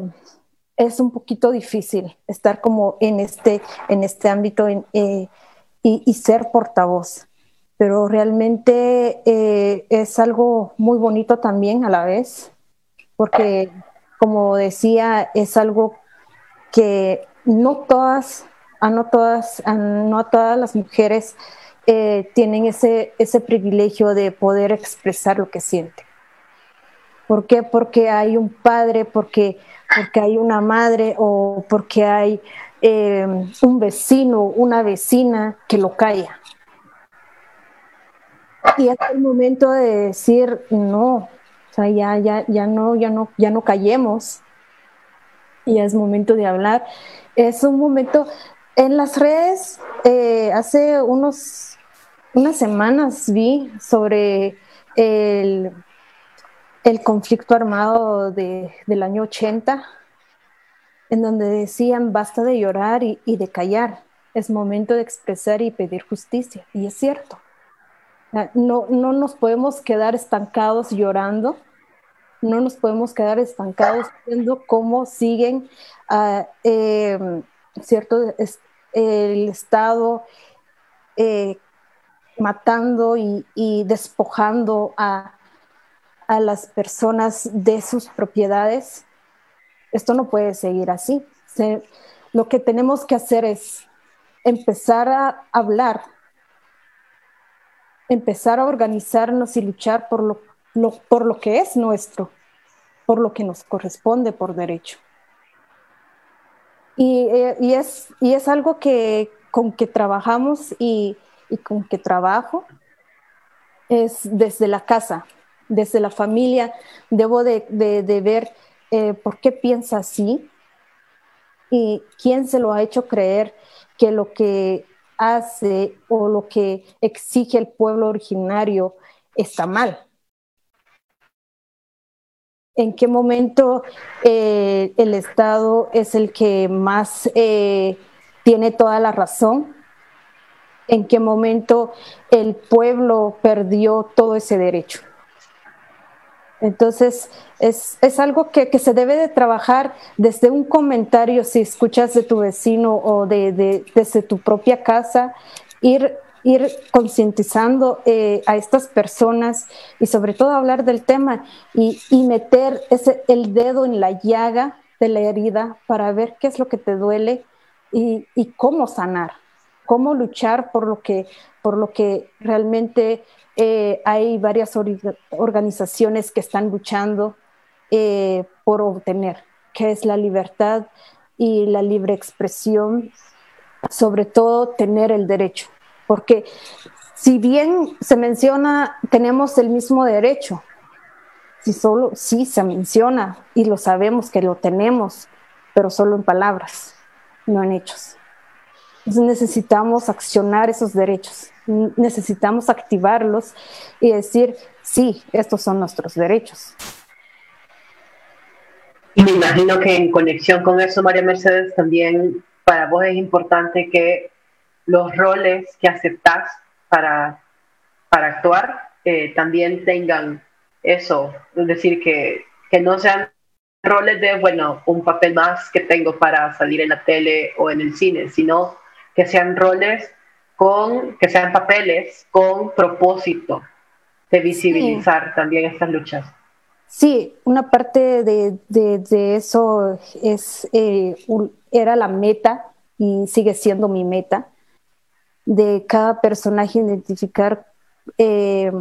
es un poquito difícil estar como en este, en este ámbito y, y ser portavoz pero realmente eh, es algo muy bonito también a la vez, porque como decía, es algo que no todas, no todas, no todas las mujeres eh, tienen ese, ese privilegio de poder expresar lo que sienten. ¿Por qué? Porque hay un padre, porque, porque hay una madre o porque hay eh, un vecino, una vecina que lo calla y es el momento de decir no, o sea, ya, ya, ya no, ya no, ya no callemos. Y es momento de hablar. Es un momento en las redes. Eh, hace unos unas semanas vi sobre el, el conflicto armado de, del año 80, en donde decían basta de llorar y, y de callar, es momento de expresar y pedir justicia. Y es cierto. No, no nos podemos quedar estancados llorando, no nos podemos quedar estancados viendo cómo siguen, uh, eh, ¿cierto? el Estado eh, matando y, y despojando a, a, las personas de sus propiedades. Esto no puede seguir así. Se, lo que tenemos que hacer es empezar a hablar empezar a organizarnos y luchar por lo, por lo que es nuestro, por lo que nos corresponde por derecho. Y, eh, y, es, y es algo que con que trabajamos y, y, con que trabajo es desde la casa, desde la familia. Debo de, de, ver eh, por qué piensa así y quién se lo ha hecho creer que lo que hace o lo que exige el pueblo originario está mal. ¿En qué momento eh, el Estado es el que más eh, tiene toda la razón? ¿En qué momento el pueblo perdió todo ese derecho? Entonces, es, es algo que, que, se debe de trabajar desde un comentario, si escuchas de tu vecino o de, de desde tu propia casa, ir, ir concientizando eh, a estas personas y sobre todo hablar del tema y, y meter ese, el dedo en la llaga de la herida para ver qué es lo que te duele y, y cómo sanar, cómo luchar por lo que, por lo que realmente eh, hay varias organizaciones que están luchando eh, por obtener, que es la libertad y la libre expresión, sobre todo tener el derecho, porque si bien se menciona, tenemos el mismo derecho, si solo sí se menciona y lo sabemos que lo tenemos, pero solo en palabras, no en hechos. Entonces necesitamos accionar esos derechos necesitamos activarlos y decir, sí, estos son nuestros derechos. Y me imagino que en conexión con eso, María Mercedes, también para vos es importante que los roles que aceptás para, para actuar eh, también tengan eso, es decir, que, que no sean roles de, bueno, un papel más que tengo para salir en la tele o en el cine, sino que sean roles con, que sean papeles con propósito de visibilizar también estas luchas. Sí, una parte de, de, eso es, eh, era la meta y sigue siendo mi meta, de cada personaje identificar eh,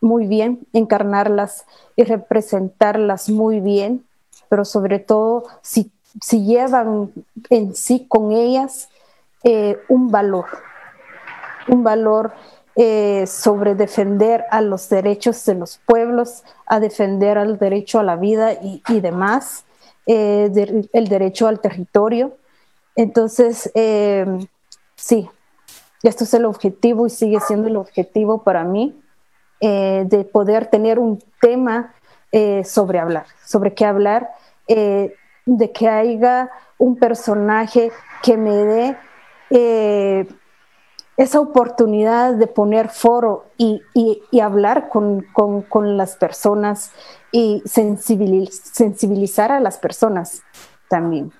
muy bien, encarnarlas y representarlas muy bien, pero sobre todo si, si llevan en sí con ellas eh, un valor, un valor eh, sobre defender a los derechos de los pueblos, a defender el derecho a la vida y, demás, eh, el derecho al territorio. Entonces, sí, esto es el objetivo y sigue siendo el objetivo para mí, de poder tener un tema sobre hablar, sobre qué hablar, de que haya un personaje que me dé esa oportunidad de poner foro y, hablar con, las personas y sensibilizar a las personas también.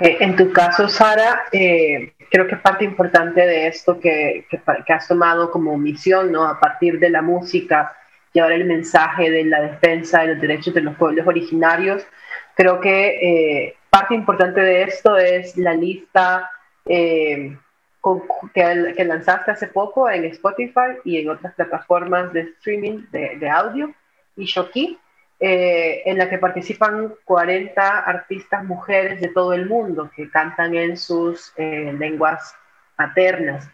En tu caso, Sara, eh, creo que parte importante de esto que, has tomado como misión, ¿no? A partir de la música, llevar el mensaje de la defensa de los derechos de los pueblos originarios, creo que eh, parte importante de esto es la lista eh, que, lanzaste hace poco en Spotify y en otras plataformas de streaming de, audio y Shoki, eh, en la que participan 40 artistas mujeres de todo el mundo que cantan en sus eh, lenguas maternas.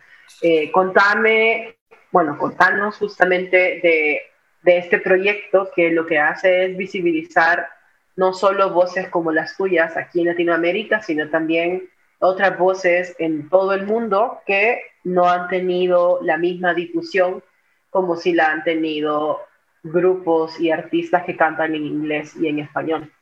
Contame, bueno, contanos justamente de, de este proyecto que lo que hace es visibilizar no solo voces como las tuyas aquí en Latinoamérica, sino también otras voces en todo el mundo que no han tenido la misma difusión como si la han tenido grupos y artistas que cantan en inglés y en español.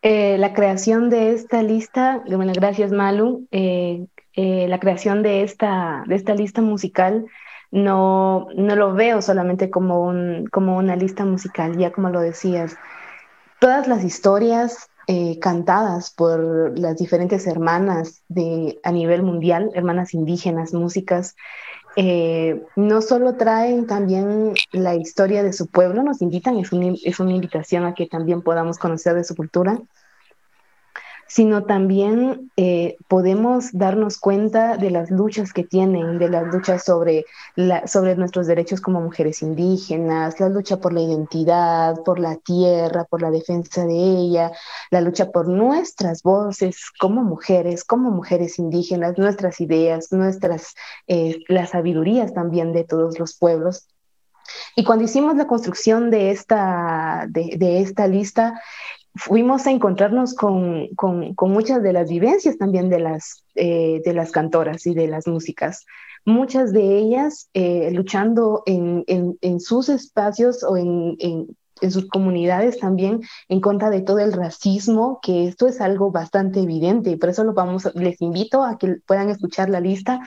Eh, la creación de esta lista, bueno, gracias Malu, eh, eh, la creación de esta, de esta lista musical no, no lo veo solamente como, un, como una lista musical, ya como lo decías. Todas las historias, eh, cantadas por las diferentes hermanas de, a nivel mundial, hermanas indígenas, músicas, eh, no solo traen también la historia de su pueblo, nos invitan, es, es una invitación a que también podamos conocer de su cultura, sino también eh, podemos darnos cuenta de las luchas que tienen, de las luchas sobre, sobre nuestros derechos como mujeres indígenas, la lucha por la identidad, por la tierra, por la defensa de ella, la lucha por nuestras voces como mujeres, como mujeres indígenas, nuestras ideas, nuestras, eh, las sabidurías también de todos los pueblos. Y cuando hicimos la construcción de esta, de, de esta lista, fuimos a encontrarnos con, con, con, muchas de las vivencias también de las, eh, de las cantoras y de las músicas. Muchas de ellas eh, luchando en, en, en, sus espacios o en, en, sus comunidades también en contra de todo el racismo, que esto es algo bastante evidente y por eso lo vamos, les invito a que puedan escuchar la lista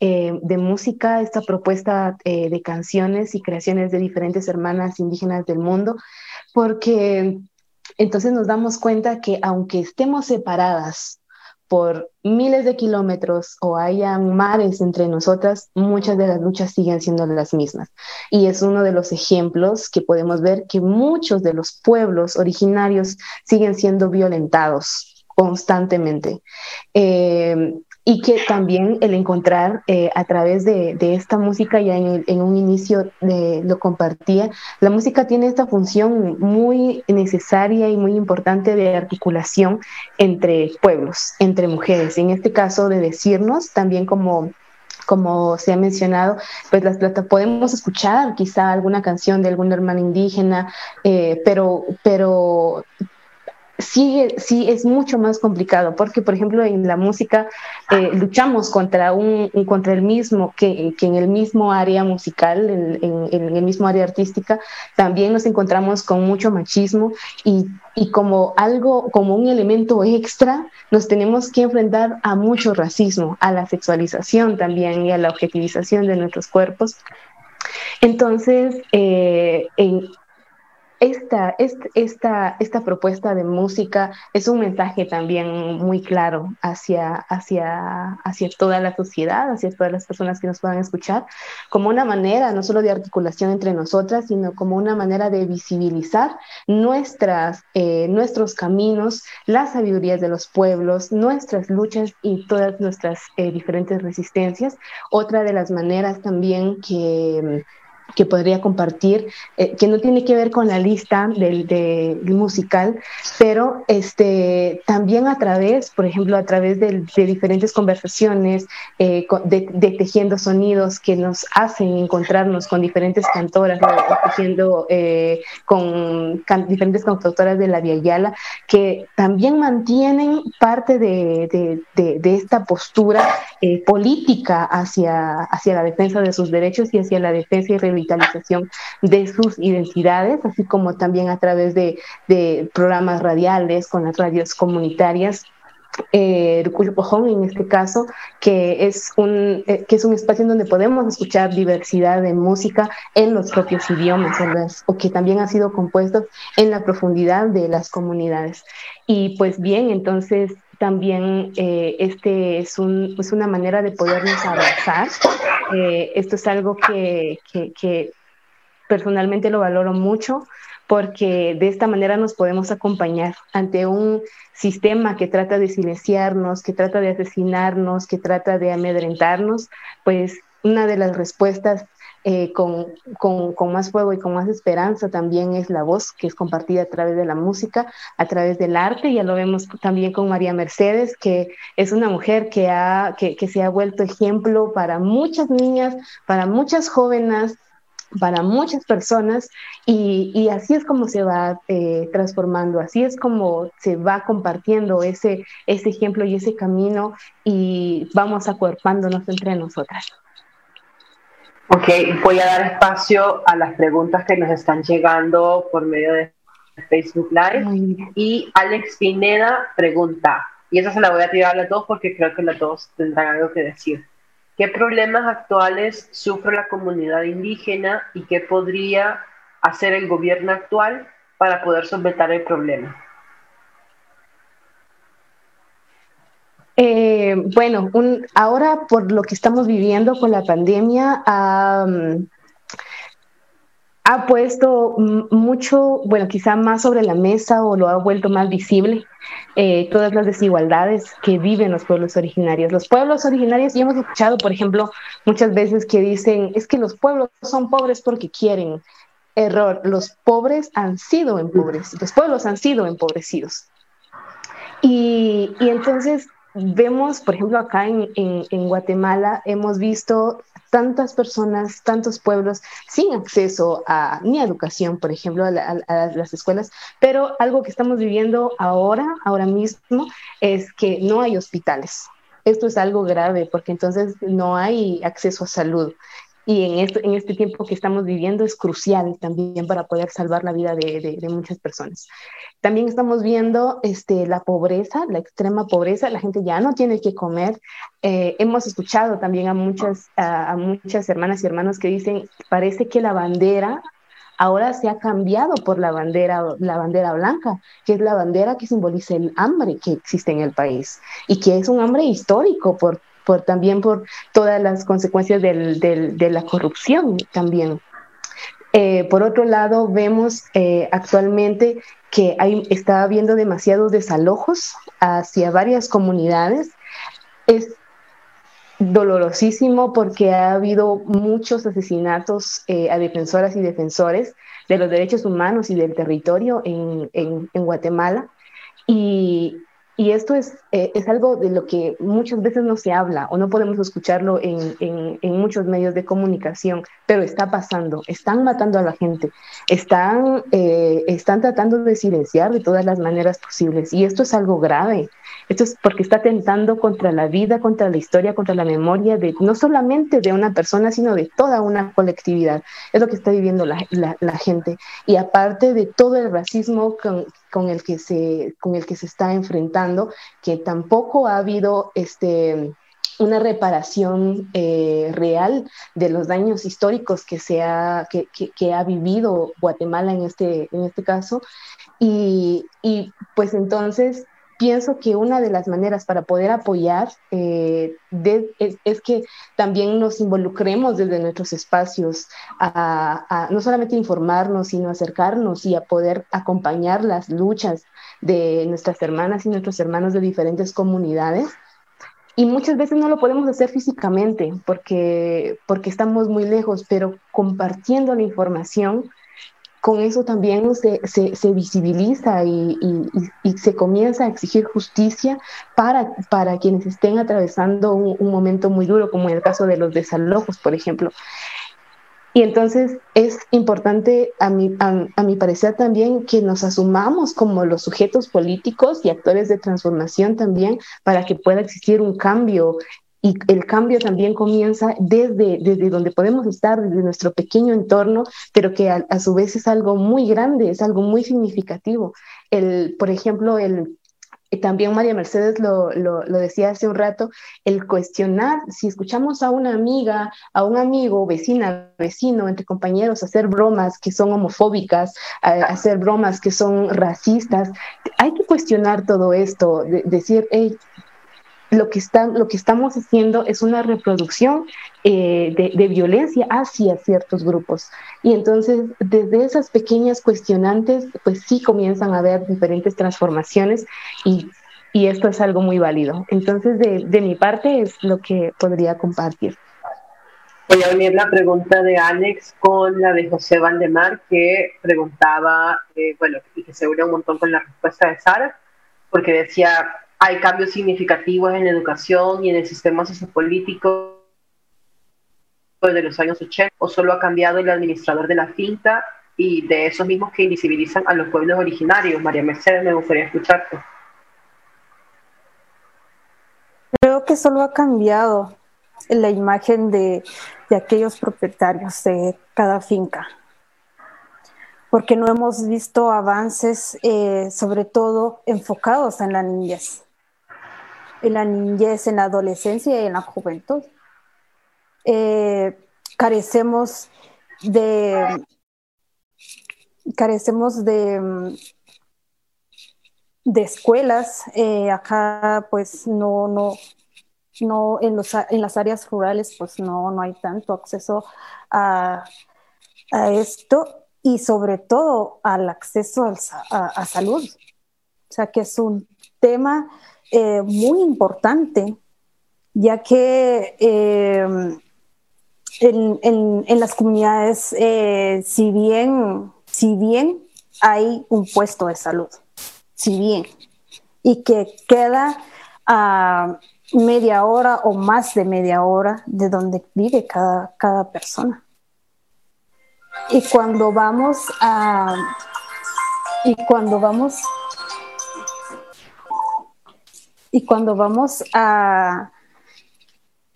eh, de música, esta propuesta de canciones y creaciones de diferentes hermanas indígenas del mundo, porque entonces nos damos cuenta que aunque estemos separadas por miles de kilómetros o hayan mares entre nosotras, muchas de las luchas siguen siendo las mismas. Y es uno de los ejemplos que podemos ver que muchos de los pueblos originarios siguen siendo violentados constantemente. Eh, y que también el encontrar eh, a través de, esta música, ya en, un inicio lo compartía, la música tiene esta función muy necesaria y muy importante de articulación entre pueblos, entre mujeres, en este caso de decirnos también como como se ha mencionado, pues las plata podemos escuchar quizá alguna canción de alguna hermana indígena, eh, pero, pero sí, sí es mucho más complicado, porque por ejemplo en la música eh, luchamos contra, un, contra el mismo, que, que, en el mismo área musical, en, en, el mismo área artística, también nos encontramos con mucho machismo y, y como algo, como un elemento extra, nos tenemos que enfrentar a mucho racismo, a la sexualización también y a la objetivización de nuestros cuerpos. Entonces, eh, en, esta, esta, esta, propuesta de música es un mensaje también muy claro hacia, hacia, hacia toda la sociedad, hacia todas las personas que nos puedan escuchar, como una manera no solo de articulación entre nosotras, sino como una manera de visibilizar nuestras, eh, nuestros caminos, las sabidurías de los pueblos, nuestras luchas y todas nuestras eh, diferentes resistencias. Otra de las maneras también que que podría compartir, eh, que no tiene que ver con la lista del, musical, pero este, también a través, por ejemplo, a través de, diferentes conversaciones, eh, de, tejiendo sonidos que nos hacen encontrarnos con diferentes cantoras, tejiendo eh, con diferentes cantautoras de la Via Yala, que también mantienen parte de, esta postura política hacia, hacia la defensa de sus derechos y hacia la defensa y revitalización de sus identidades, así como también a través de, programas radiales con las radios comunitarias eh, en este caso, que es, un, eh, que es un espacio en donde podemos escuchar diversidad de música en los propios idiomas, o que también ha sido compuesto en la profundidad de las comunidades. Y pues bien, entonces también eh, este es, un, es, una manera de podernos abrazar. Eh, esto es algo que, que, personalmente lo valoro mucho porque de esta manera nos podemos acompañar ante un sistema que trata de silenciarnos, que trata de asesinarnos, que trata de amedrentarnos, pues una de las respuestas eh, con, con, más fuego y con más esperanza también es la voz que es compartida a través de la música, a través del arte. Ya lo vemos también con María Mercedes, que es una mujer que, ha, que, que se ha vuelto ejemplo para muchas niñas, para muchas jóvenes, para muchas personas y, y, así es como se va eh, transformando, así es como se va compartiendo ese, ese ejemplo y ese camino y vamos acuerpándonos entre nosotras. Ok, voy a dar espacio a las preguntas que nos están llegando por medio de Facebook Live. Y Alex Pineda pregunta, y esa se la voy a tirar a las dos porque creo que las dos tendrán algo que decir. ¿Qué problemas actuales sufre la comunidad indígena y qué podría hacer el gobierno actual para poder solventar el problema? Eh, bueno, ahora por lo que estamos viviendo con la pandemia, ha puesto mucho, bueno, quizá más sobre la mesa o lo ha vuelto más visible eh, todas las desigualdades que viven los pueblos originarios. Los pueblos originarios, y hemos escuchado, por ejemplo, muchas veces que dicen, es que los pueblos son pobres porque quieren. Error, los pobres han sido empobrecidos, los pueblos han sido empobrecidos. Y, y entonces vemos, por ejemplo, acá en, en, Guatemala, hemos visto tantas personas, tantos pueblos sin acceso a ni a educación, por ejemplo, a, las escuelas, pero algo que estamos viviendo ahora, ahora mismo, es que no hay hospitales. Esto es algo grave porque entonces no hay acceso a salud y en, esto, en este tiempo que estamos viviendo es crucial también para poder salvar la vida de, de, muchas personas. También estamos viendo este, la pobreza, la extrema pobreza, la gente ya no tiene que comer. Eh, hemos escuchado también a muchas, a, muchas hermanas y hermanos que dicen, parece que la bandera ahora se ha cambiado por la bandera, la bandera blanca, que es la bandera que simboliza el hambre que existe en el país y que es un hambre histórico por también por todas las consecuencias de la corrupción también. Eh, por otro lado, vemos eh, actualmente que está habiendo demasiados desalojos hacia varias comunidades. Es dolorosísimo porque ha habido muchos asesinatos eh, a defensoras y defensores de los derechos humanos y del territorio en, en, en Guatemala. Y, y esto es, eh, es algo de lo que muchas veces no se habla o no podemos escucharlo en, en, muchos medios de comunicación, pero está pasando, están matando a la gente, están, eh, están tratando de silenciar de todas las maneras posibles y esto es algo grave. Esto es porque está tentando contra la vida, contra la historia, contra la memoria de no solamente de una persona, sino de toda una colectividad. Es lo que está viviendo la, gente. Y aparte de todo el racismo con, el que se, con el que se está enfrentando, que tampoco ha habido este, una reparación eh, real de los daños históricos que, ha, que, ha vivido Guatemala en este, en este caso. Y pues entonces pienso que una de las maneras para poder apoyar eh, es, que también nos involucremos desde nuestros espacios a, no solamente informarnos, sino acercarnos y a poder acompañar las luchas de nuestras hermanas y nuestros hermanos de diferentes comunidades. Y muchas veces no lo podemos hacer físicamente porque, porque estamos muy lejos, pero compartiendo la información con eso también se, se, visibiliza y, y, se comienza a exigir justicia para, para quienes estén atravesando un, momento muy duro, como en el caso de los desalojos, por ejemplo. Y entonces es importante, a a, a mi parecer también, que nos asumamos como los sujetos políticos y actores de transformación también para que pueda existir un cambio y el cambio también comienza desde, desde donde podemos estar, desde nuestro pequeño entorno, pero que a, su vez es algo muy grande, es algo muy significativo. El, por ejemplo, el, también María Mercedes lo, lo, lo, decía hace un rato, el cuestionar, si escuchamos a una amiga, a un amigo, vecina, vecino, entre compañeros, hacer bromas que son homofóbicas, hacer bromas que son racistas, hay que cuestionar todo esto, decir, hey, lo que, está, lo que estamos haciendo es una reproducción eh, de, violencia hacia ciertos grupos. Y entonces, desde esas pequeñas cuestionantes, pues sí comienzan a haber diferentes transformaciones y, y esto es algo muy válido. Entonces, de, de, mi parte es lo que podría compartir. Voy a unir la pregunta de Alex con la de José Valdemar, que preguntaba, eh, bueno, y que se une un montón con la respuesta de Sara, porque decía, hay cambios significativos en la educación y en el sistema sociopolítico de los años 80, o solo ha cambiado el administrador de la finca y de esos mismos que invisibilizan a los pueblos originarios. María Mercedes, me gustaría escucharte. Creo que solo ha cambiado la imagen de, aquellos propietarios de cada finca porque no hemos visto avances, eh, sobre todo enfocados en la niñez en la niñez, en la adolescencia y en la juventud. Eh, carecemos de carecemos de, de escuelas. Eh, acá pues no, no, no en, los, en las áreas rurales pues no, no hay tanto acceso a, a esto y sobre todo al acceso a, a salud. O sea que es un tema eh, muy importante, ya que eh, en, las comunidades, eh, si, bien, si bien hay un puesto de salud, si bien, y que queda a media hora o más de media hora de donde vive cada, cada persona. Y cuando vamos a... Y cuando vamos y cuando vamos a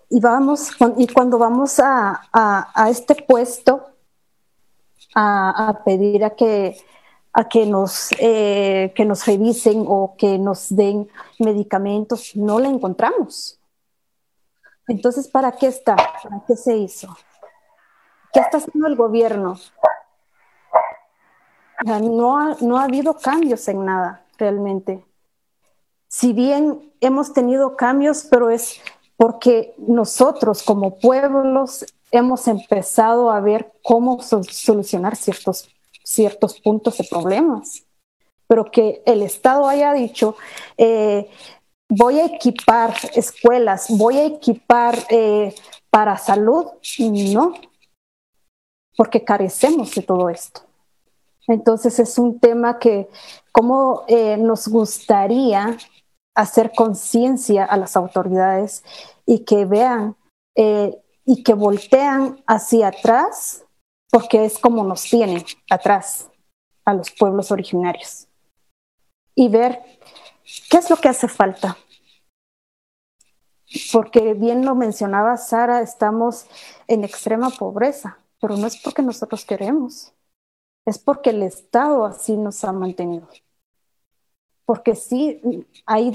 y vamos y cuando vamos a, a, este puesto a, a, pedir a que a que nos eh, que nos revisen o que nos den medicamentos no la encontramos. Entonces para qué está para qué se hizo qué está haciendo el gobierno no ha, no ha habido cambios en nada realmente si bien hemos tenido cambios, pero es porque nosotros como pueblos hemos empezado a ver cómo solucionar ciertos, ciertos puntos de problemas. Pero que el Estado haya dicho, eh, voy a equipar escuelas, voy a equipar eh, para salud, no, porque carecemos de todo esto. Entonces es un tema que, como eh, nos gustaría hacer conciencia a las autoridades y que vean eh, y que voltean hacia atrás, porque es como nos tienen atrás a los pueblos originarios. Y ver qué es lo que hace falta. Porque bien lo mencionaba Sara, estamos en extrema pobreza, pero no es porque nosotros queremos, es porque el Estado así nos ha mantenido. Porque sí hay,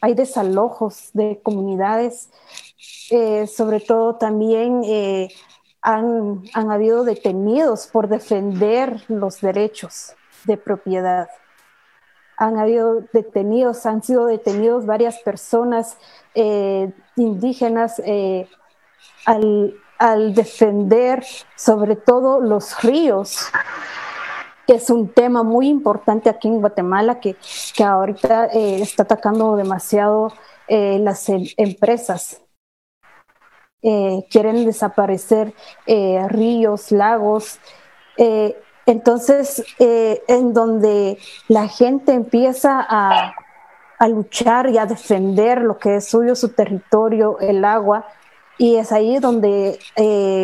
hay desalojos de comunidades, eh, sobre todo también eh, han, han habido detenidos por defender los derechos de propiedad. Han habido detenidos, han sido detenidos varias personas eh, indígenas al, al, defender sobre todo los ríos es un tema muy importante aquí en Guatemala que, que ahorita eh, está atacando demasiado eh, las em, empresas. Eh, quieren desaparecer ríos, lagos. entonces, en donde la gente empieza a, a luchar y a defender lo que es suyo, su territorio, el agua, y es ahí donde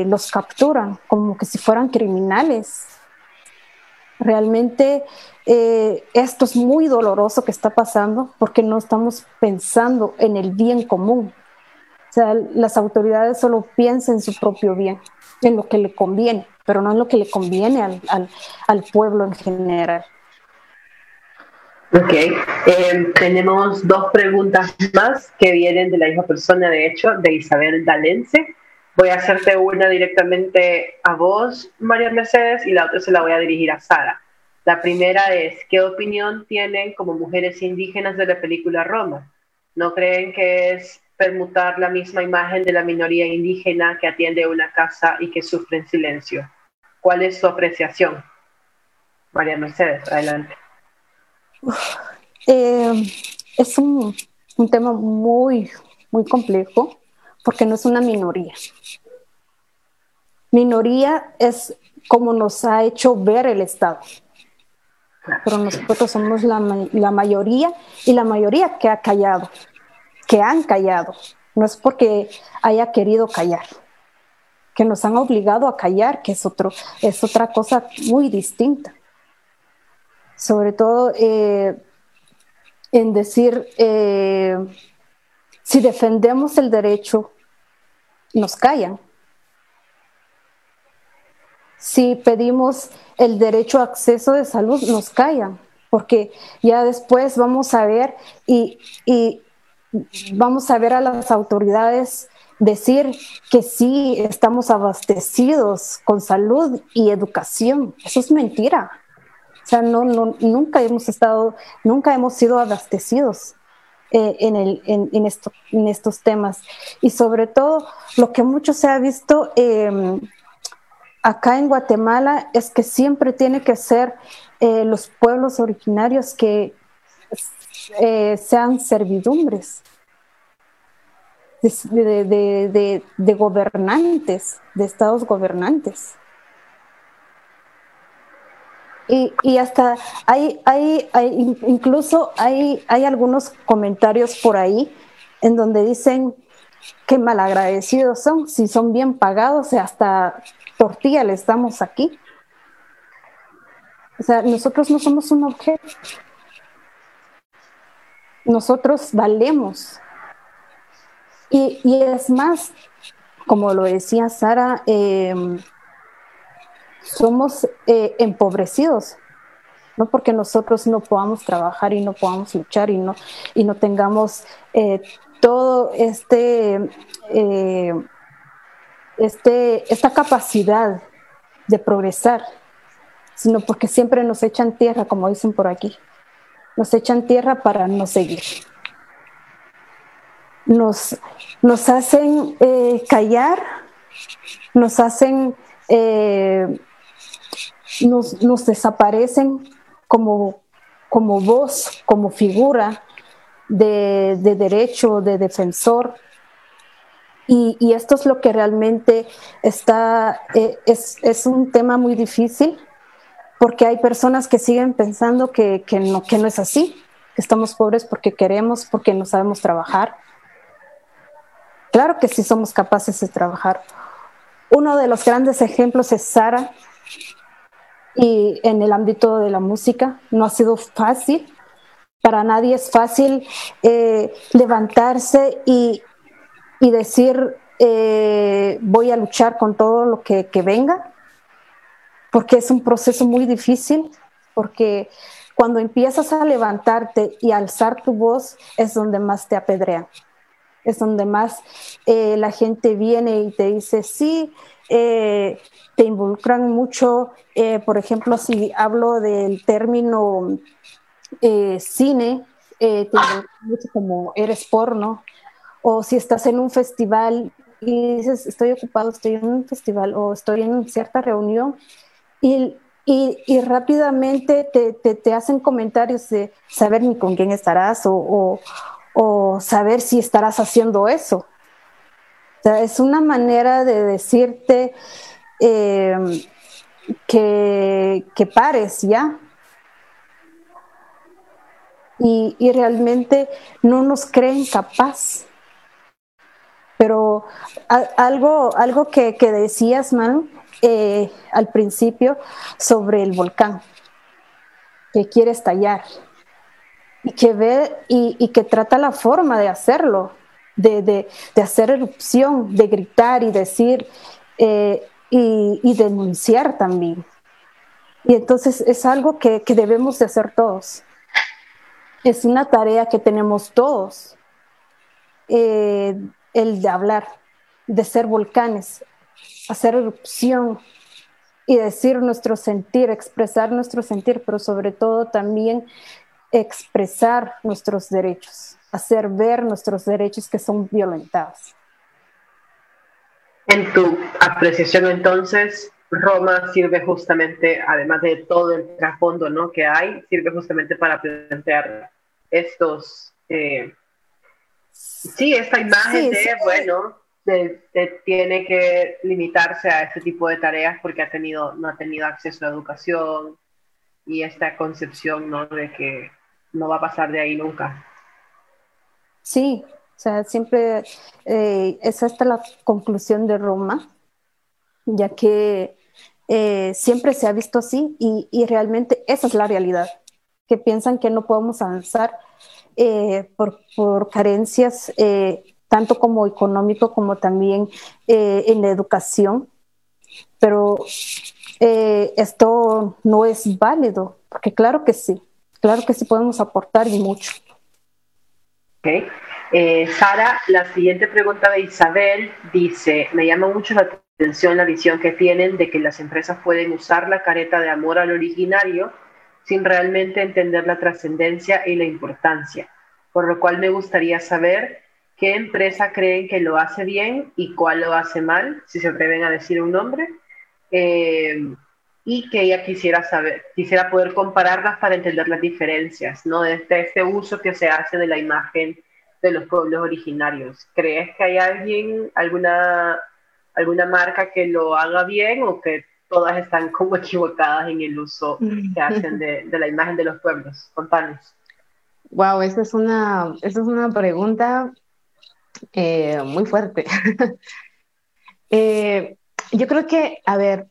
los capturan como que si fueran criminales Realmente eh, esto es muy doloroso que está pasando porque no estamos pensando en el bien común. O sea, las autoridades solo piensan en su propio bien, en lo que le conviene, pero no en lo que le conviene al, al, pueblo en general. Ok, eh, tenemos dos preguntas más que vienen de la misma persona, de hecho, de Isabel Dalense. Voy a hacerte una directamente a vos, María Mercedes, y la otra se la voy a dirigir a Sara. La primera es, ¿qué opinión tienen como mujeres indígenas de la película Roma? ¿No creen que es permutar la misma imagen de la minoría indígena que atiende una casa y que sufre en silencio? ¿Cuál es su apreciación? María Mercedes, adelante. Eh, es un, un tema muy, muy complejo porque no es una minoría. Minoría es como nos ha hecho ver el Estado. Pero nosotros somos la, la mayoría y la mayoría que ha callado, que han callado. No es porque haya querido callar, que nos han obligado a callar, que es, otro, es otra cosa muy distinta. Sobre todo eh, en decir, eh, si defendemos el derecho nos callan. Si pedimos el derecho a acceso de salud, nos callan, porque ya después vamos a ver y, vamos a ver a las autoridades decir que sí estamos abastecidos con salud y educación. Eso es mentira. O sea, no, no, nunca hemos estado, nunca hemos sido abastecidos. Eh, en, el, en, esto, en, estos temas. Y sobre todo, lo que mucho se ha visto em, acá en Guatemala es que siempre tiene que ser eh, los pueblos originarios que eh, sean servidumbres. De, gobernantes, de estados gobernantes. Y, hasta hay, hay, hay, incluso hay, hay algunos comentarios por ahí en donde dicen que malagradecidos son, si son bien pagados, hasta tortilla le estamos aquí. O sea, nosotros no somos un objeto. Nosotros valemos. Y, es más, como lo decía Sara, eh, somos eh, empobrecidos, no porque nosotros no podamos trabajar y no podamos luchar y no, y no tengamos eh, todo este, eh, este, esta capacidad de progresar, sino porque siempre nos echan tierra, como dicen por aquí, nos echan tierra para no seguir. Nos, nos hacen callar, nos hacen nos, desaparecen como, como voz, como figura de, derecho, de defensor. Y, esto es lo que realmente está, eh, es, un tema muy difícil, porque hay personas que siguen pensando que, no, que no es así, que estamos pobres porque queremos, porque no sabemos trabajar. Claro que sí somos capaces de trabajar. Uno de los grandes ejemplos es Sara, y en el ámbito de la música. No ha sido fácil, para nadie es fácil eh, levantarse y, y decir eh, voy a luchar con todo lo que, que, venga, porque es un proceso muy difícil, porque cuando empiezas a levantarte y alzar tu voz es donde más te apedrean, es donde más eh, la gente viene y te dice, sí, eh, te involucran mucho, eh, por ejemplo, si hablo del término cine, te involucran mucho como eres porno, o si estás en un festival y dices, estoy ocupado, estoy en un festival o estoy en cierta reunión, y y, rápidamente te, hacen comentarios de saber ni con quién estarás o, saber si estarás haciendo eso. O es una manera de decirte eh, que, pares ya. Y, realmente no nos creen capaz. Pero algo, algo que, que decías, Manu, eh, al principio sobre el volcán que quiere estallar y que ve y, que trata la forma de hacerlo, de, hacer erupción, de gritar y decir eh, y, denunciar también. Y entonces es algo que, debemos de hacer todos. Es una tarea que tenemos todos, eh, el de hablar, de ser volcanes, hacer erupción y decir nuestro sentir, expresar nuestro sentir, pero sobre todo también expresar nuestros derechos, hacer ver nuestros derechos que son violentados. En tu apreciación entonces, Roma sirve justamente, además de todo el trasfondo ¿no? que hay, sirve justamente para plantear estos, eh, sí, esta imagen de, bueno, tiene que limitarse a este tipo de tareas porque ha tenido, no ha tenido acceso a educación y esta concepción ¿no? de que no va a pasar de ahí nunca. Sí, sea, siempre eh, es hasta la conclusión de Roma, ya que eh, siempre se ha visto así y, realmente esa es la realidad, que piensan que no podemos avanzar eh, por, por, carencias tanto como económico como también en la educación. Pero esto no es válido, porque claro que sí, claro que sí podemos aportar y mucho. Eh, Sara, la siguiente pregunta de Isabel dice, me llama mucho la atención la visión que tienen de que las empresas pueden usar la careta de amor al originario sin realmente entender la trascendencia y la importancia, por lo cual me gustaría saber qué empresa creen que lo hace bien y cuál lo hace mal, si se atreven a decir un nombre, eh, y que ella quisiera saber, quisiera poder compararlas para entender las diferencias, ¿no? De este, este, uso que se hace de la imagen de los pueblos originarios. ¿Crees que hay alguien, alguna, alguna marca que lo haga bien o que todas están como *laughs* equivocadas en el uso que hacen de, de la imagen de los pueblos? Contanos. Wow, esa es una, esa es una pregunta eh, muy fuerte. *laughs* Eh, yo creo que, a ver,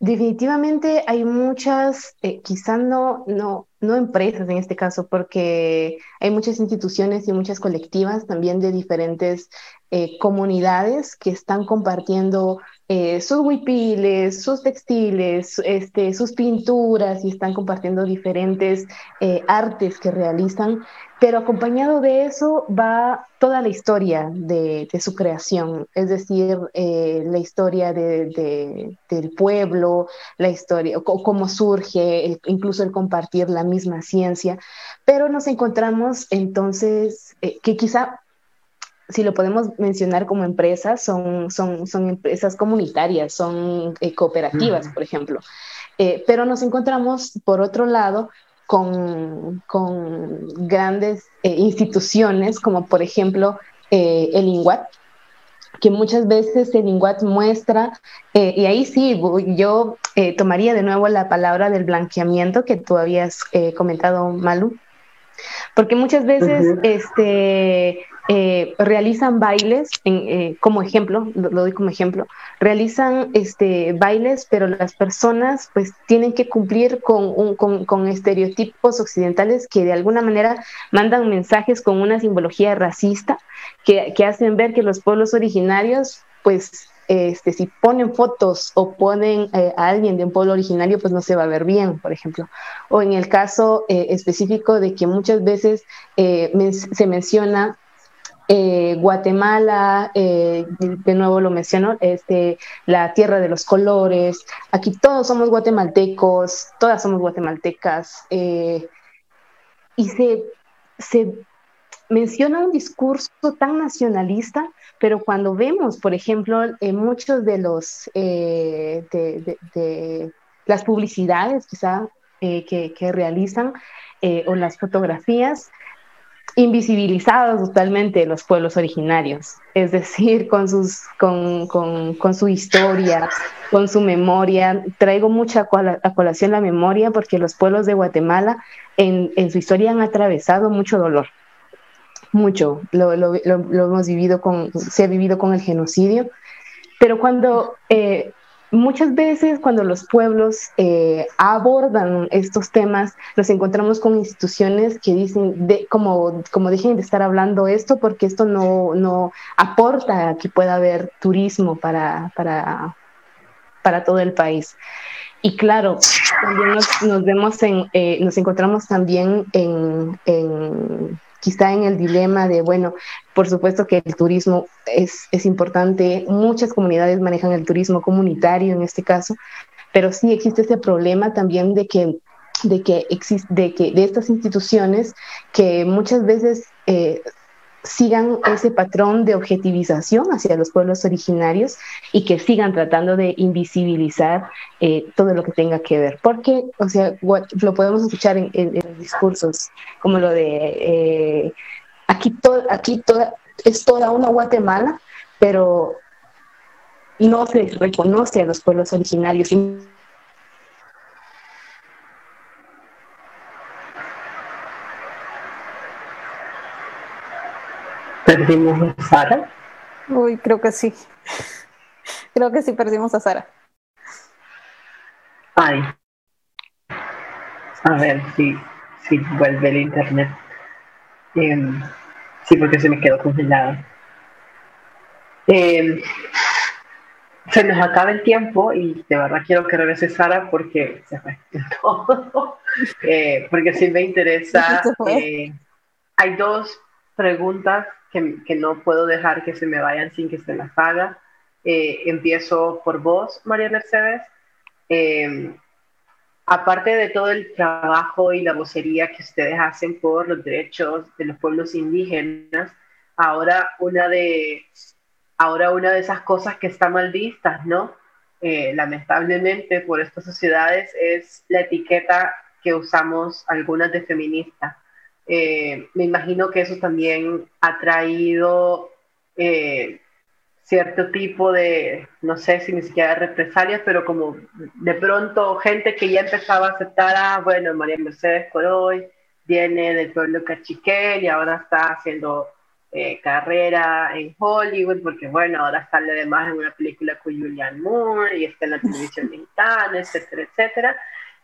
definitivamente hay muchas, eh, no, no, no empresas en este caso, porque hay muchas instituciones y muchas colectivas también de diferentes comunidades que están compartiendo sus huipiles, sus textiles, este, sus pinturas y están compartiendo diferentes artes que realizan. Pero acompañado de eso va toda la historia de, su creación, es decir, eh, la historia de, del pueblo, la historia, cómo surge, incluso el compartir la misma ciencia, pero nos encontramos entonces eh, que quizá si lo podemos mencionar como empresas, son, son, son empresas comunitarias, son eh, cooperativas, por ejemplo. pero nos encontramos, por otro lado, con, grandes eh, instituciones, como por ejemplo eh, el INGUAT, que muchas veces el INGUAT muestra, eh, y ahí sí, yo tomaría de nuevo la palabra del blanqueamiento que tú habías comentado, Malu, porque muchas veces este, eh, realizan bailes, eh, como ejemplo, lo, doy como ejemplo, realizan este, bailes, pero las personas pues tienen que cumplir con, con, estereotipos occidentales que de alguna manera mandan mensajes con una simbología racista que, que hacen ver que los pueblos originarios pues este, si ponen fotos o ponen eh, a alguien de un pueblo originario, pues no se va a ver bien, por ejemplo. O en el caso específico de que muchas veces se menciona Guatemala, de nuevo lo menciono, este, la tierra de los colores, aquí todos somos guatemaltecos, todas somos guatemaltecas, y se, se menciona un discurso tan nacionalista, pero cuando vemos, por ejemplo, en muchos de los eh, de, las publicidades quizá eh, que, realizan eh, o las fotografías, invisibilizados totalmente los pueblos originarios, es decir, con, sus, con, con, su historia, con su memoria. Traigo mucha a colación la memoria porque los pueblos de Guatemala en, su historia han atravesado mucho dolor mucho, lo, lo, hemos vivido con, se ha vivido con el genocidio, pero cuando eh, muchas veces cuando los pueblos eh, abordan estos temas, nos encontramos con instituciones que dicen, de, como, como dejen de estar hablando esto porque esto no, no aporta a que pueda haber turismo para, para, para todo el país. Y claro, también nos, nos vemos en, eh, nos encontramos también en, en quizá en el dilema de, bueno, por supuesto que el turismo es, es importante, muchas comunidades manejan el turismo comunitario en este caso, pero sí existe ese problema también de que de que existe de que de estas instituciones que muchas veces eh, sigan ese patrón de objetivización hacia los pueblos originarios y que sigan tratando de invisibilizar eh, todo lo que tenga que ver. Porque, o sea, lo podemos escuchar en, discursos como lo de eh, aquí, aquí toda, es toda una Guatemala, pero no se reconoce a los pueblos originarios. ¿Perdimos a Sara? Uy, creo que sí. Creo que sí perdimos a Sara. Ay. A ver si, si vuelve el internet. Em, sí, porque se me quedó congelado. Eh, se nos acaba el tiempo y de verdad quiero que regrese Sara porque se fue *laughs* todo. Eh, porque sí me interesa. *laughs* Eh, hay dos preguntas que, no puedo dejar que se me vayan sin que se las haga. Eh, empiezo por vos, María Mercedes. Em, aparte de todo el trabajo y la vocería que ustedes hacen por los derechos de los pueblos indígenas, ahora una de, ahora una de esas cosas que está mal vistas, ¿no? Eh, lamentablemente por estas sociedades es la etiqueta que usamos algunas de feministas. Eh, me imagino que eso también ha traído eh, cierto tipo de, no sé si ni siquiera represalias, pero como de pronto gente que ya empezaba a aceptar, ah, bueno, María Mercedes Coroy viene del pueblo cachiquel y ahora está haciendo eh, carrera en Hollywood, porque bueno, ahora sale además en una película con Julianne Moore y está en la televisión mexicana, etcétera, etcétera.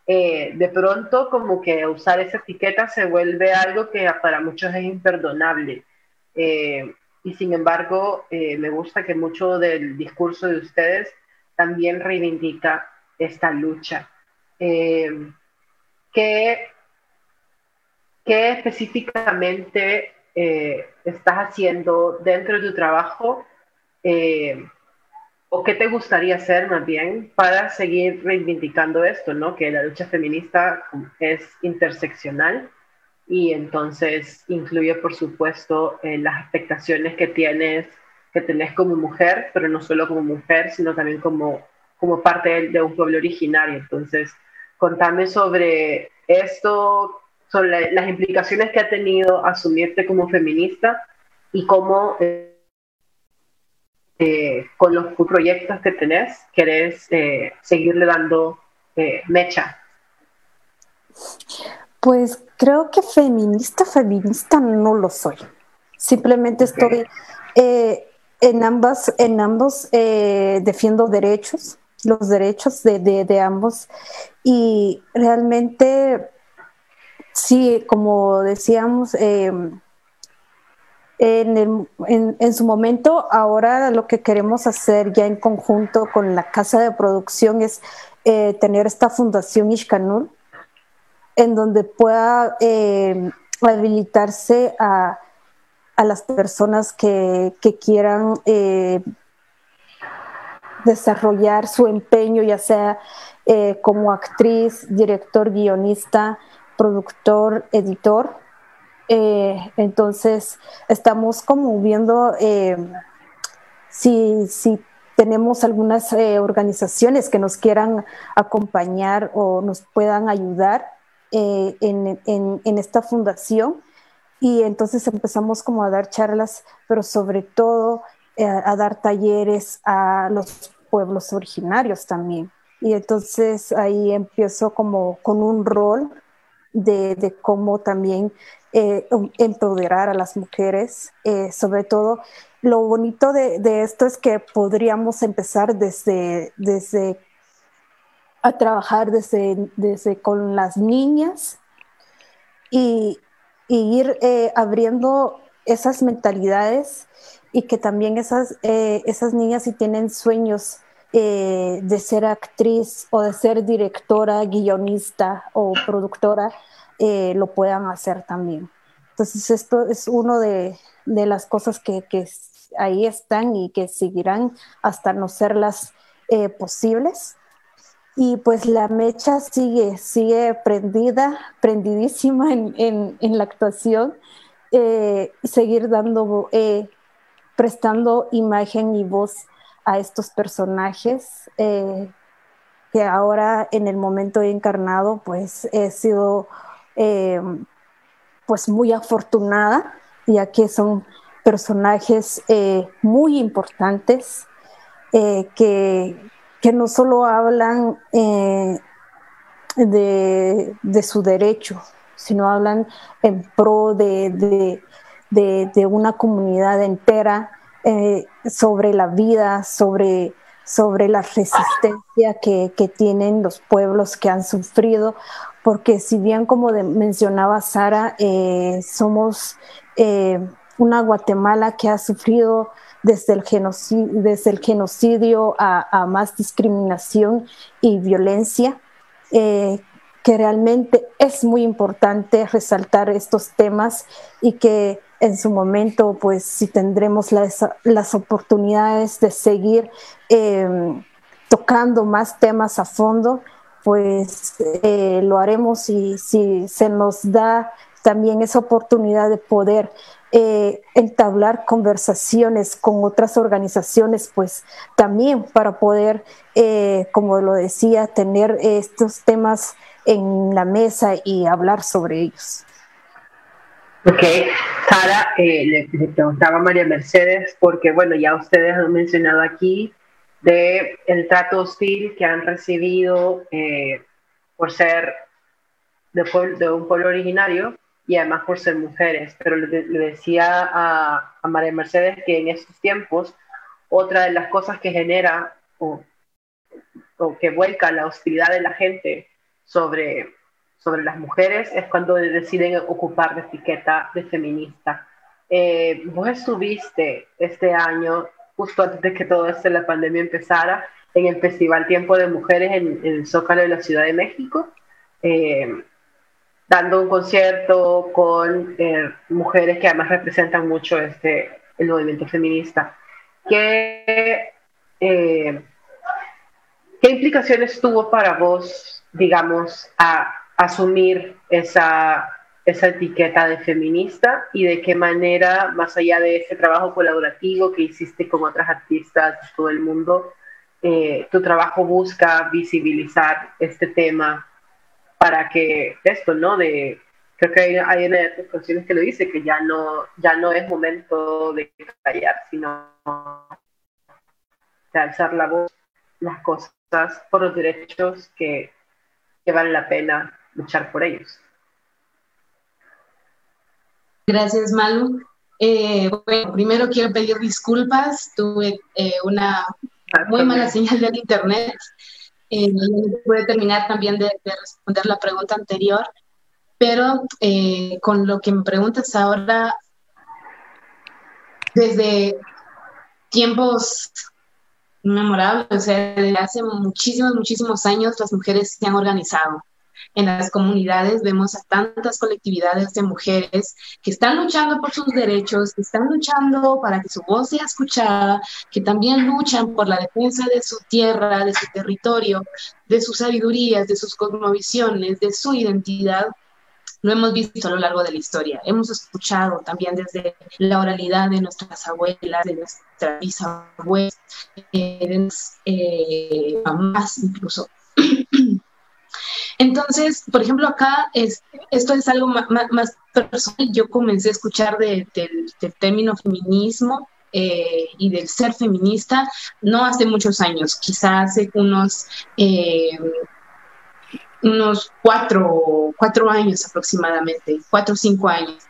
Eh, de pronto como que usar esa etiqueta se vuelve algo que para muchos es imperdonable. Eh, y sin embargo, eh, me gusta que mucho del discurso de ustedes también reivindica esta lucha. ¿qué, ¿Qué específicamente estás haciendo dentro de tu trabajo o qué te gustaría hacer más bien para seguir reivindicando esto, ¿no? Que la lucha feminista es interseccional y entonces incluye, por supuesto, eh, las expectaciones que tienes, que tenés como mujer, pero no solo como mujer, sino también como, como parte de, un pueblo originario. Entonces, contame sobre esto, sobre las implicaciones que ha tenido asumirte como feminista y cómo... Eh, eh, con los proyectos que tenés, querés eh, seguirle dando eh, mecha? Pues creo que feminista, feminista no lo soy. Simplemente estoy en ambas, en ambos defiendo derechos, los derechos de, de ambos y realmente sí, como decíamos, en, su momento, ahora lo que queremos hacer ya en conjunto con la casa de producción es eh, tener esta fundación Ishkanul, en donde pueda eh, habilitarse a, las personas que, que quieran eh, desarrollar su empeño, ya sea como actriz, director, guionista, productor, editor eh, entonces, estamos como viendo eh, si, si, tenemos algunas eh, organizaciones que nos quieran acompañar o nos puedan ayudar en, en, esta fundación. Y entonces empezamos como a dar charlas, pero sobre todo a dar talleres a los pueblos originarios también. Y entonces ahí empiezo como con un rol de, de cómo también eh, um, empoderar a las mujeres. Eh, sobre todo, lo bonito de, esto es que podríamos empezar desde, desde a trabajar desde, desde con las niñas y, ir eh, abriendo esas mentalidades y que también esas, esas niñas si tienen sueños de ser actriz o de ser directora, guionista o productora, eh, lo puedan hacer también. Entonces, esto es una de, las cosas que, ahí están y que seguirán hasta no serlas eh, posibles. Y pues la mecha sigue, sigue prendida, prendidísima en, la actuación, eh, seguir dando, prestando imagen y voz a estos personajes que ahora en el momento encarnado pues he sido eh, pues muy afortunada, ya que son personajes eh, muy importantes eh, que, que, no solo hablan de, de, su derecho, sino hablan en pro de, de, de una comunidad entera sobre la vida, sobre sobre la resistencia que, que, tienen los pueblos que han sufrido porque si bien como mencionaba Sara, eh, somos eh, una Guatemala que ha sufrido desde el genocidio, desde el genocidio a, más discriminación y violencia, eh, que realmente es muy importante resaltar estos temas y que en su momento, pues si tendremos las, las oportunidades de seguir tocando más temas a fondo, pues eh, lo haremos y si se nos da también esa oportunidad de poder eh, entablar conversaciones con otras organizaciones, pues también para poder, eh, como lo decía, tener estos temas en la mesa y hablar sobre ellos. Ok, Sara, le, le, preguntaba a María Mercedes, porque bueno, ya ustedes han mencionado aquí de el trato hostil que han recibido eh, por ser de, un pueblo originario y además por ser mujeres. Pero le, decía a, María Mercedes que en estos tiempos otra de las cosas que genera o, o, que vuelca la hostilidad de la gente sobre, sobre las mujeres es cuando deciden ocupar la etiqueta de feminista. Eh, vos estuviste este año justo antes de que todo esto, la pandemia empezara, en el Festival Tiempo de Mujeres en, el Zócalo de la Ciudad de México, eh, dando un concierto con eh, mujeres que además representan mucho este, el movimiento feminista. ¿Qué, eh, ¿Qué implicaciones tuvo para vos, digamos, a asumir esa esa etiqueta de feminista y de qué manera, más allá de ese trabajo colaborativo que hiciste con otras artistas de todo el mundo, eh, tu trabajo busca visibilizar este tema para que esto, ¿no? De, creo que hay, hay una de tus canciones que lo dice, que ya no, ya no es momento de callar, sino de alzar la voz, las cosas por los derechos que, que vale la pena luchar por ellos. Gracias, Malu. Eh, bueno, primero quiero pedir disculpas. Tuve eh, una muy mala señal del internet. Eh, no pude terminar también de, responder la pregunta anterior, pero con lo que me preguntas ahora, desde tiempos memorables, o sea, desde hace muchísimos, muchísimos años las mujeres se han organizado en las comunidades vemos a tantas colectividades de mujeres que están luchando por sus derechos, que están luchando para que su voz sea escuchada, que también luchan por la defensa de su tierra, de su territorio, de sus sabidurías, de sus cosmovisiones, de su identidad. Lo hemos visto a lo largo de la historia. Hemos escuchado también desde la oralidad de nuestras abuelas, de nuestras bisabuelas, de nuestras eh, mamás incluso. Entonces, por ejemplo, acá es, esto es algo más, personal. Yo comencé a escuchar del término feminismo eh, y del ser feminista no hace muchos años, quizás hace unos, eh, unos cuatro, cuatro años aproximadamente, cuatro o cinco años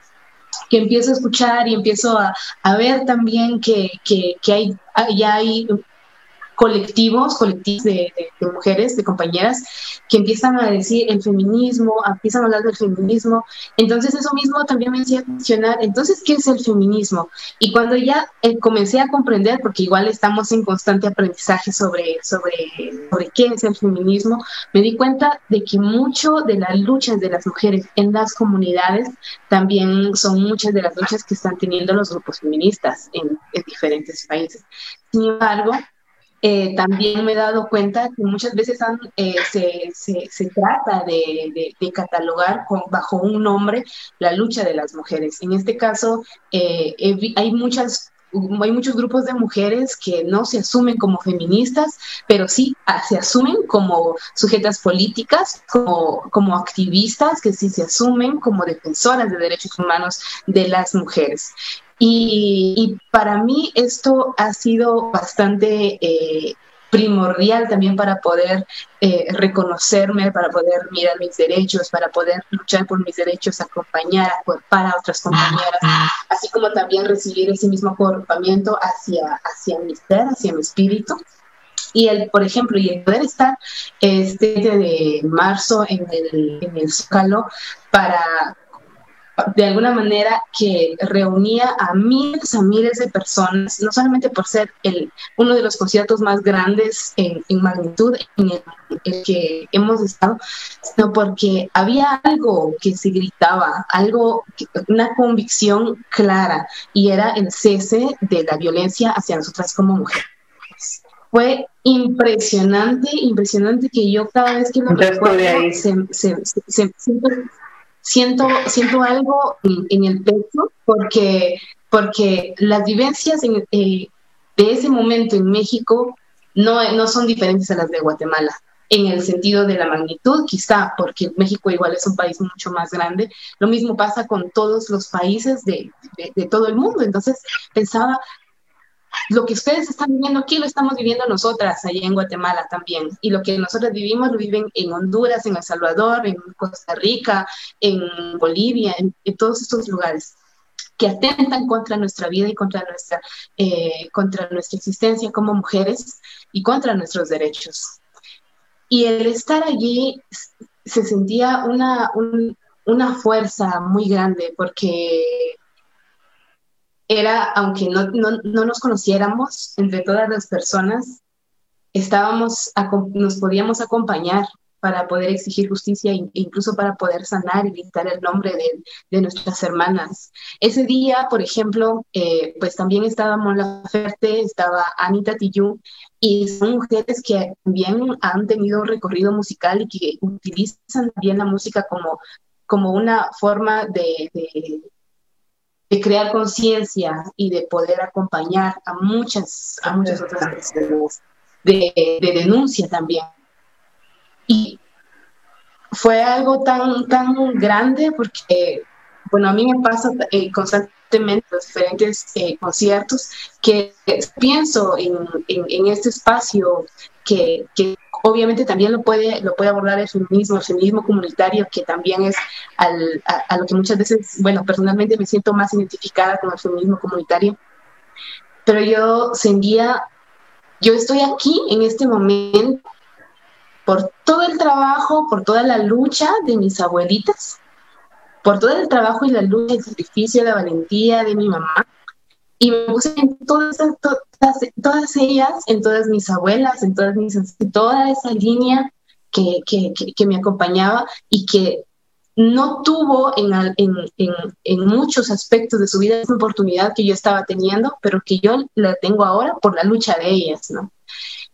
que empiezo a escuchar y empiezo a, ver también que, que, que hay, ya hay colectivos, colectivos de, mujeres, de compañeras, que empiezan a decir el feminismo, empiezan a hablar del feminismo. Entonces eso mismo también me hacía cuestionar, entonces, ¿qué es el feminismo? Y cuando ya eh, comencé a comprender, porque igual estamos en constante aprendizaje sobre, sobre, sobre qué es el feminismo, me di cuenta de que mucho de las luchas de las mujeres en las comunidades también son muchas de las luchas que están teniendo los grupos feministas en, en diferentes países. Sin embargo, eh, también me he dado cuenta que muchas veces eh, se, trata de, catalogar bajo un nombre la lucha de las mujeres. En este caso, eh, hay muchos grupos de mujeres que no se asumen como feministas, pero sí ah, se asumen como sujetas políticas, como, como activistas, que sí se asumen como defensoras de derechos humanos de las mujeres. Y, para mí esto ha sido bastante eh, primordial también para poder eh, reconocerme, para poder mirar mis derechos, para poder luchar por mis derechos, acompañar, para otras compañeras, *laughs* así como también recibir ese mismo agrupamiento hacia, hacia mi ser, hacia mi espíritu. Y el, por ejemplo, y el poder estar este de marzo en el, en el Zócalo para de alguna manera que reunía a miles a miles de personas, no solamente por ser el, uno de los conciertos más grandes en, magnitud en el, que hemos estado, sino porque había algo que se gritaba, algo, una convicción clara, y era el cese de la violencia hacia nosotras como mujeres. Fue impresionante, impresionante que yo cada vez que lo recuerdo se, se, siento, siento algo en, el pecho porque, porque las vivencias eh, de ese momento en México no, no son diferentes a las de Guatemala en el sentido de la magnitud, quizá porque México igual es un país mucho más grande. Lo mismo pasa con todos los países de, de todo el mundo. Entonces pensaba, lo que ustedes están viviendo aquí lo estamos viviendo nosotras allá en Guatemala también. Y lo que nosotros vivimos lo viven en Honduras, en El Salvador, en Costa Rica, en Bolivia, en, todos estos lugares que atentan contra nuestra vida y contra nuestra, eh, contra nuestra existencia como mujeres y contra nuestros derechos. Y el estar allí se sentía una, una fuerza muy grande porque era, aunque no, nos conociéramos entre todas las personas, estábamos, nos podíamos acompañar para poder exigir justicia e incluso para poder sanar y dictar el nombre de, nuestras hermanas. Ese día, por ejemplo, eh, pues también estaba Mola Ferte, estaba Anita Tillú, y son mujeres que también han tenido un recorrido musical y que utilizan también la música como, como una forma de, de crear conciencia y de poder acompañar a muchas, a muchas otras personas, de, de, denuncia también. Y fue algo tan, tan grande porque, bueno, a mí me pasa eh, constantemente los diferentes eh, conciertos que pienso en, en, en, este espacio que, que obviamente también lo puede, lo puede abordar el feminismo, el feminismo comunitario, que también es al, a, lo que muchas veces, bueno, personalmente me siento más identificada con el feminismo comunitario, pero yo sentía, yo estoy aquí en este momento por todo el trabajo, por toda la lucha de mis abuelitas, por todo el trabajo y la lucha, el sacrificio, la valentía de mi mamá, Y me puse en todas, todas ellas, en todas mis abuelas, en todas mis, toda esa línea que, que, que, me acompañaba y que no tuvo en, en, en, en, muchos aspectos de su vida esa oportunidad que yo estaba teniendo, pero que yo la tengo ahora por la lucha de ellas, ¿no?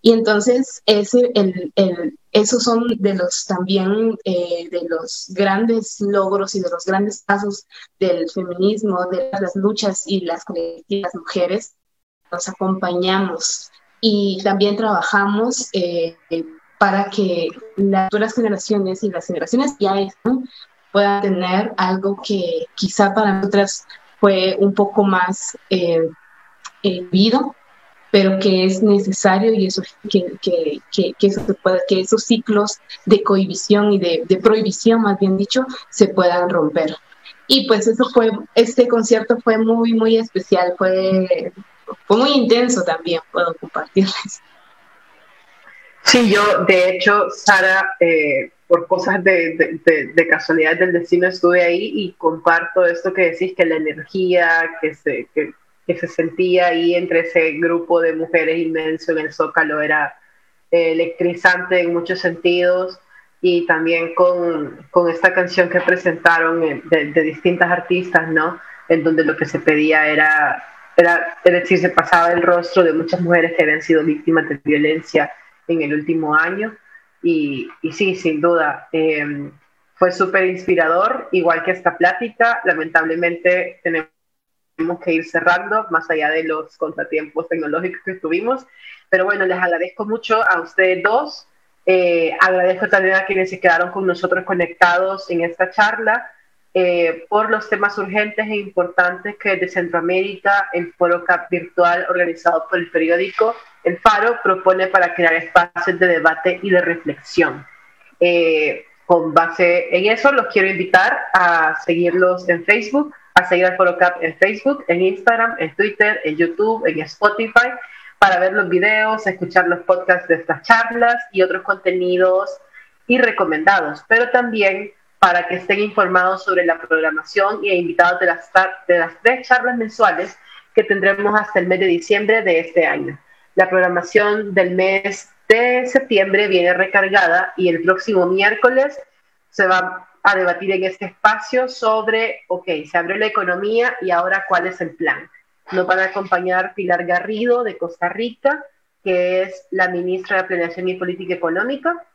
Y entonces ese, el, el, esos son de los también eh, de los grandes logros y de los grandes pasos del feminismo, de las luchas y las colectivas mujeres. Nos acompañamos y también trabajamos eh, para que las futuras generaciones y las generaciones ya están puedan tener algo que quizá para nosotras fue un poco más eh, vivido, pero que es necesario y eso, que, que, que, que, eso que esos ciclos de cohibición y de, de, prohibición, más bien dicho, se puedan romper. Y pues eso fue, este concierto fue muy, muy especial, fue, fue muy intenso también, puedo compartirles. Sí, yo, de hecho, Sara, eh, por cosas de, de, de, casualidad del destino estuve ahí y comparto esto que decís, que la energía, que, se, que, que se sentía ahí entre ese grupo de mujeres inmenso en el Zócalo era eh, electrizante en muchos sentidos y también con, con esta canción que presentaron eh, de, de, distintas artistas, ¿no? En donde lo que se pedía era, era, es decir, se pasaba el rostro de muchas mujeres que habían sido víctimas de violencia en el último año. Y, y sí, sin duda, eh, fue súper inspirador, igual que esta plática. Lamentablemente tenemos que ir cerrando, más allá de los contratiempos tecnológicos que tuvimos. Pero bueno, les agradezco mucho a ustedes dos. Eh, agradezco también a quienes se quedaron con nosotros conectados en esta charla eh, por los temas urgentes e importantes que de Centroamérica el Foro CAP virtual organizado por el periódico El Faro propone para crear espacios de debate y de reflexión. Eh, con base en eso, los quiero invitar a seguirlos en Facebook a seguir al Foro Cap en Facebook, en Instagram, en Twitter, en YouTube, en Spotify, para ver los videos, escuchar los podcasts de estas charlas y otros contenidos y recomendados, pero también para que estén informados sobre la programación y invitados de las, de las tres charlas mensuales que tendremos hasta el mes de diciembre de este año. La programación del mes de septiembre viene recargada y el próximo miércoles se va a debatir en este espacio sobre, ok, se abrió la economía y ahora cuál es el plan. Nos van a acompañar Pilar Garrido de Costa Rica, que es la ministra de Planeación y Política Económica.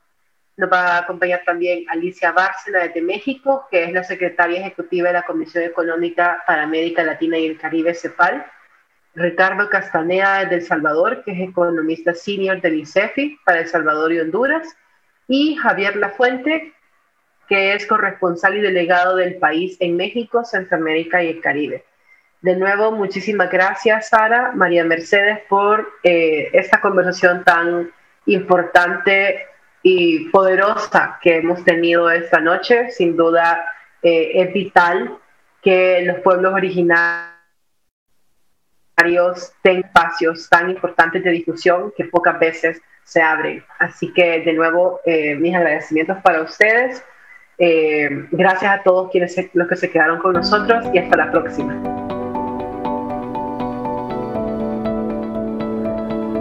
Nos va a acompañar también Alicia Bárcena de México, que es la secretaria ejecutiva de la Comisión Económica para América Latina y el Caribe, CEPAL. Ricardo Castaneda de El Salvador, que es economista senior del ICEFI para El Salvador y Honduras. Y Javier Lafuente, que es corresponsal y delegado del país en México, Centroamérica y el Caribe. De nuevo, muchísimas gracias, Sara, María Mercedes, por eh, esta conversación tan importante y poderosa que hemos tenido esta noche. Sin duda, eh, es vital que los pueblos originarios tengan espacios tan importantes de discusión que pocas veces se abren. Así que, de nuevo, eh, mis agradecimientos para ustedes. Eh, gracias a todos quienes los que se quedaron con nosotros y hasta la próxima.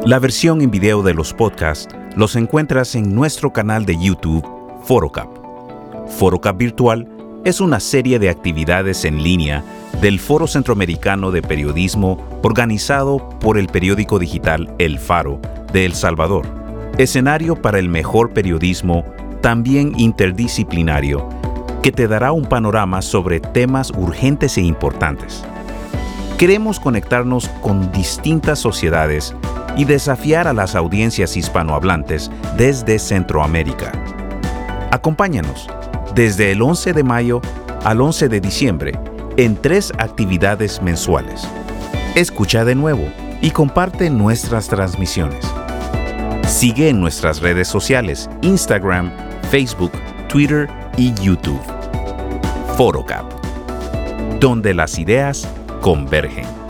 La versión en video de los podcasts los encuentras en nuestro canal de YouTube ForoCap. ForoCap Virtual es una serie de actividades en línea del Foro Centroamericano de Periodismo organizado por el periódico digital El Faro de El Salvador, escenario para el mejor periodismo también interdisciplinario, que te dará un panorama sobre temas urgentes e importantes. Queremos conectarnos con distintas sociedades y desafiar a las audiencias hispanohablantes desde Centroamérica. Acompáñanos desde el 11 de mayo al 11 de diciembre en tres actividades mensuales. Escucha de nuevo y comparte nuestras transmisiones. Sigue en nuestras redes sociales, Instagram, Facebook, Twitter y YouTube. ForoCap, donde las ideas convergen.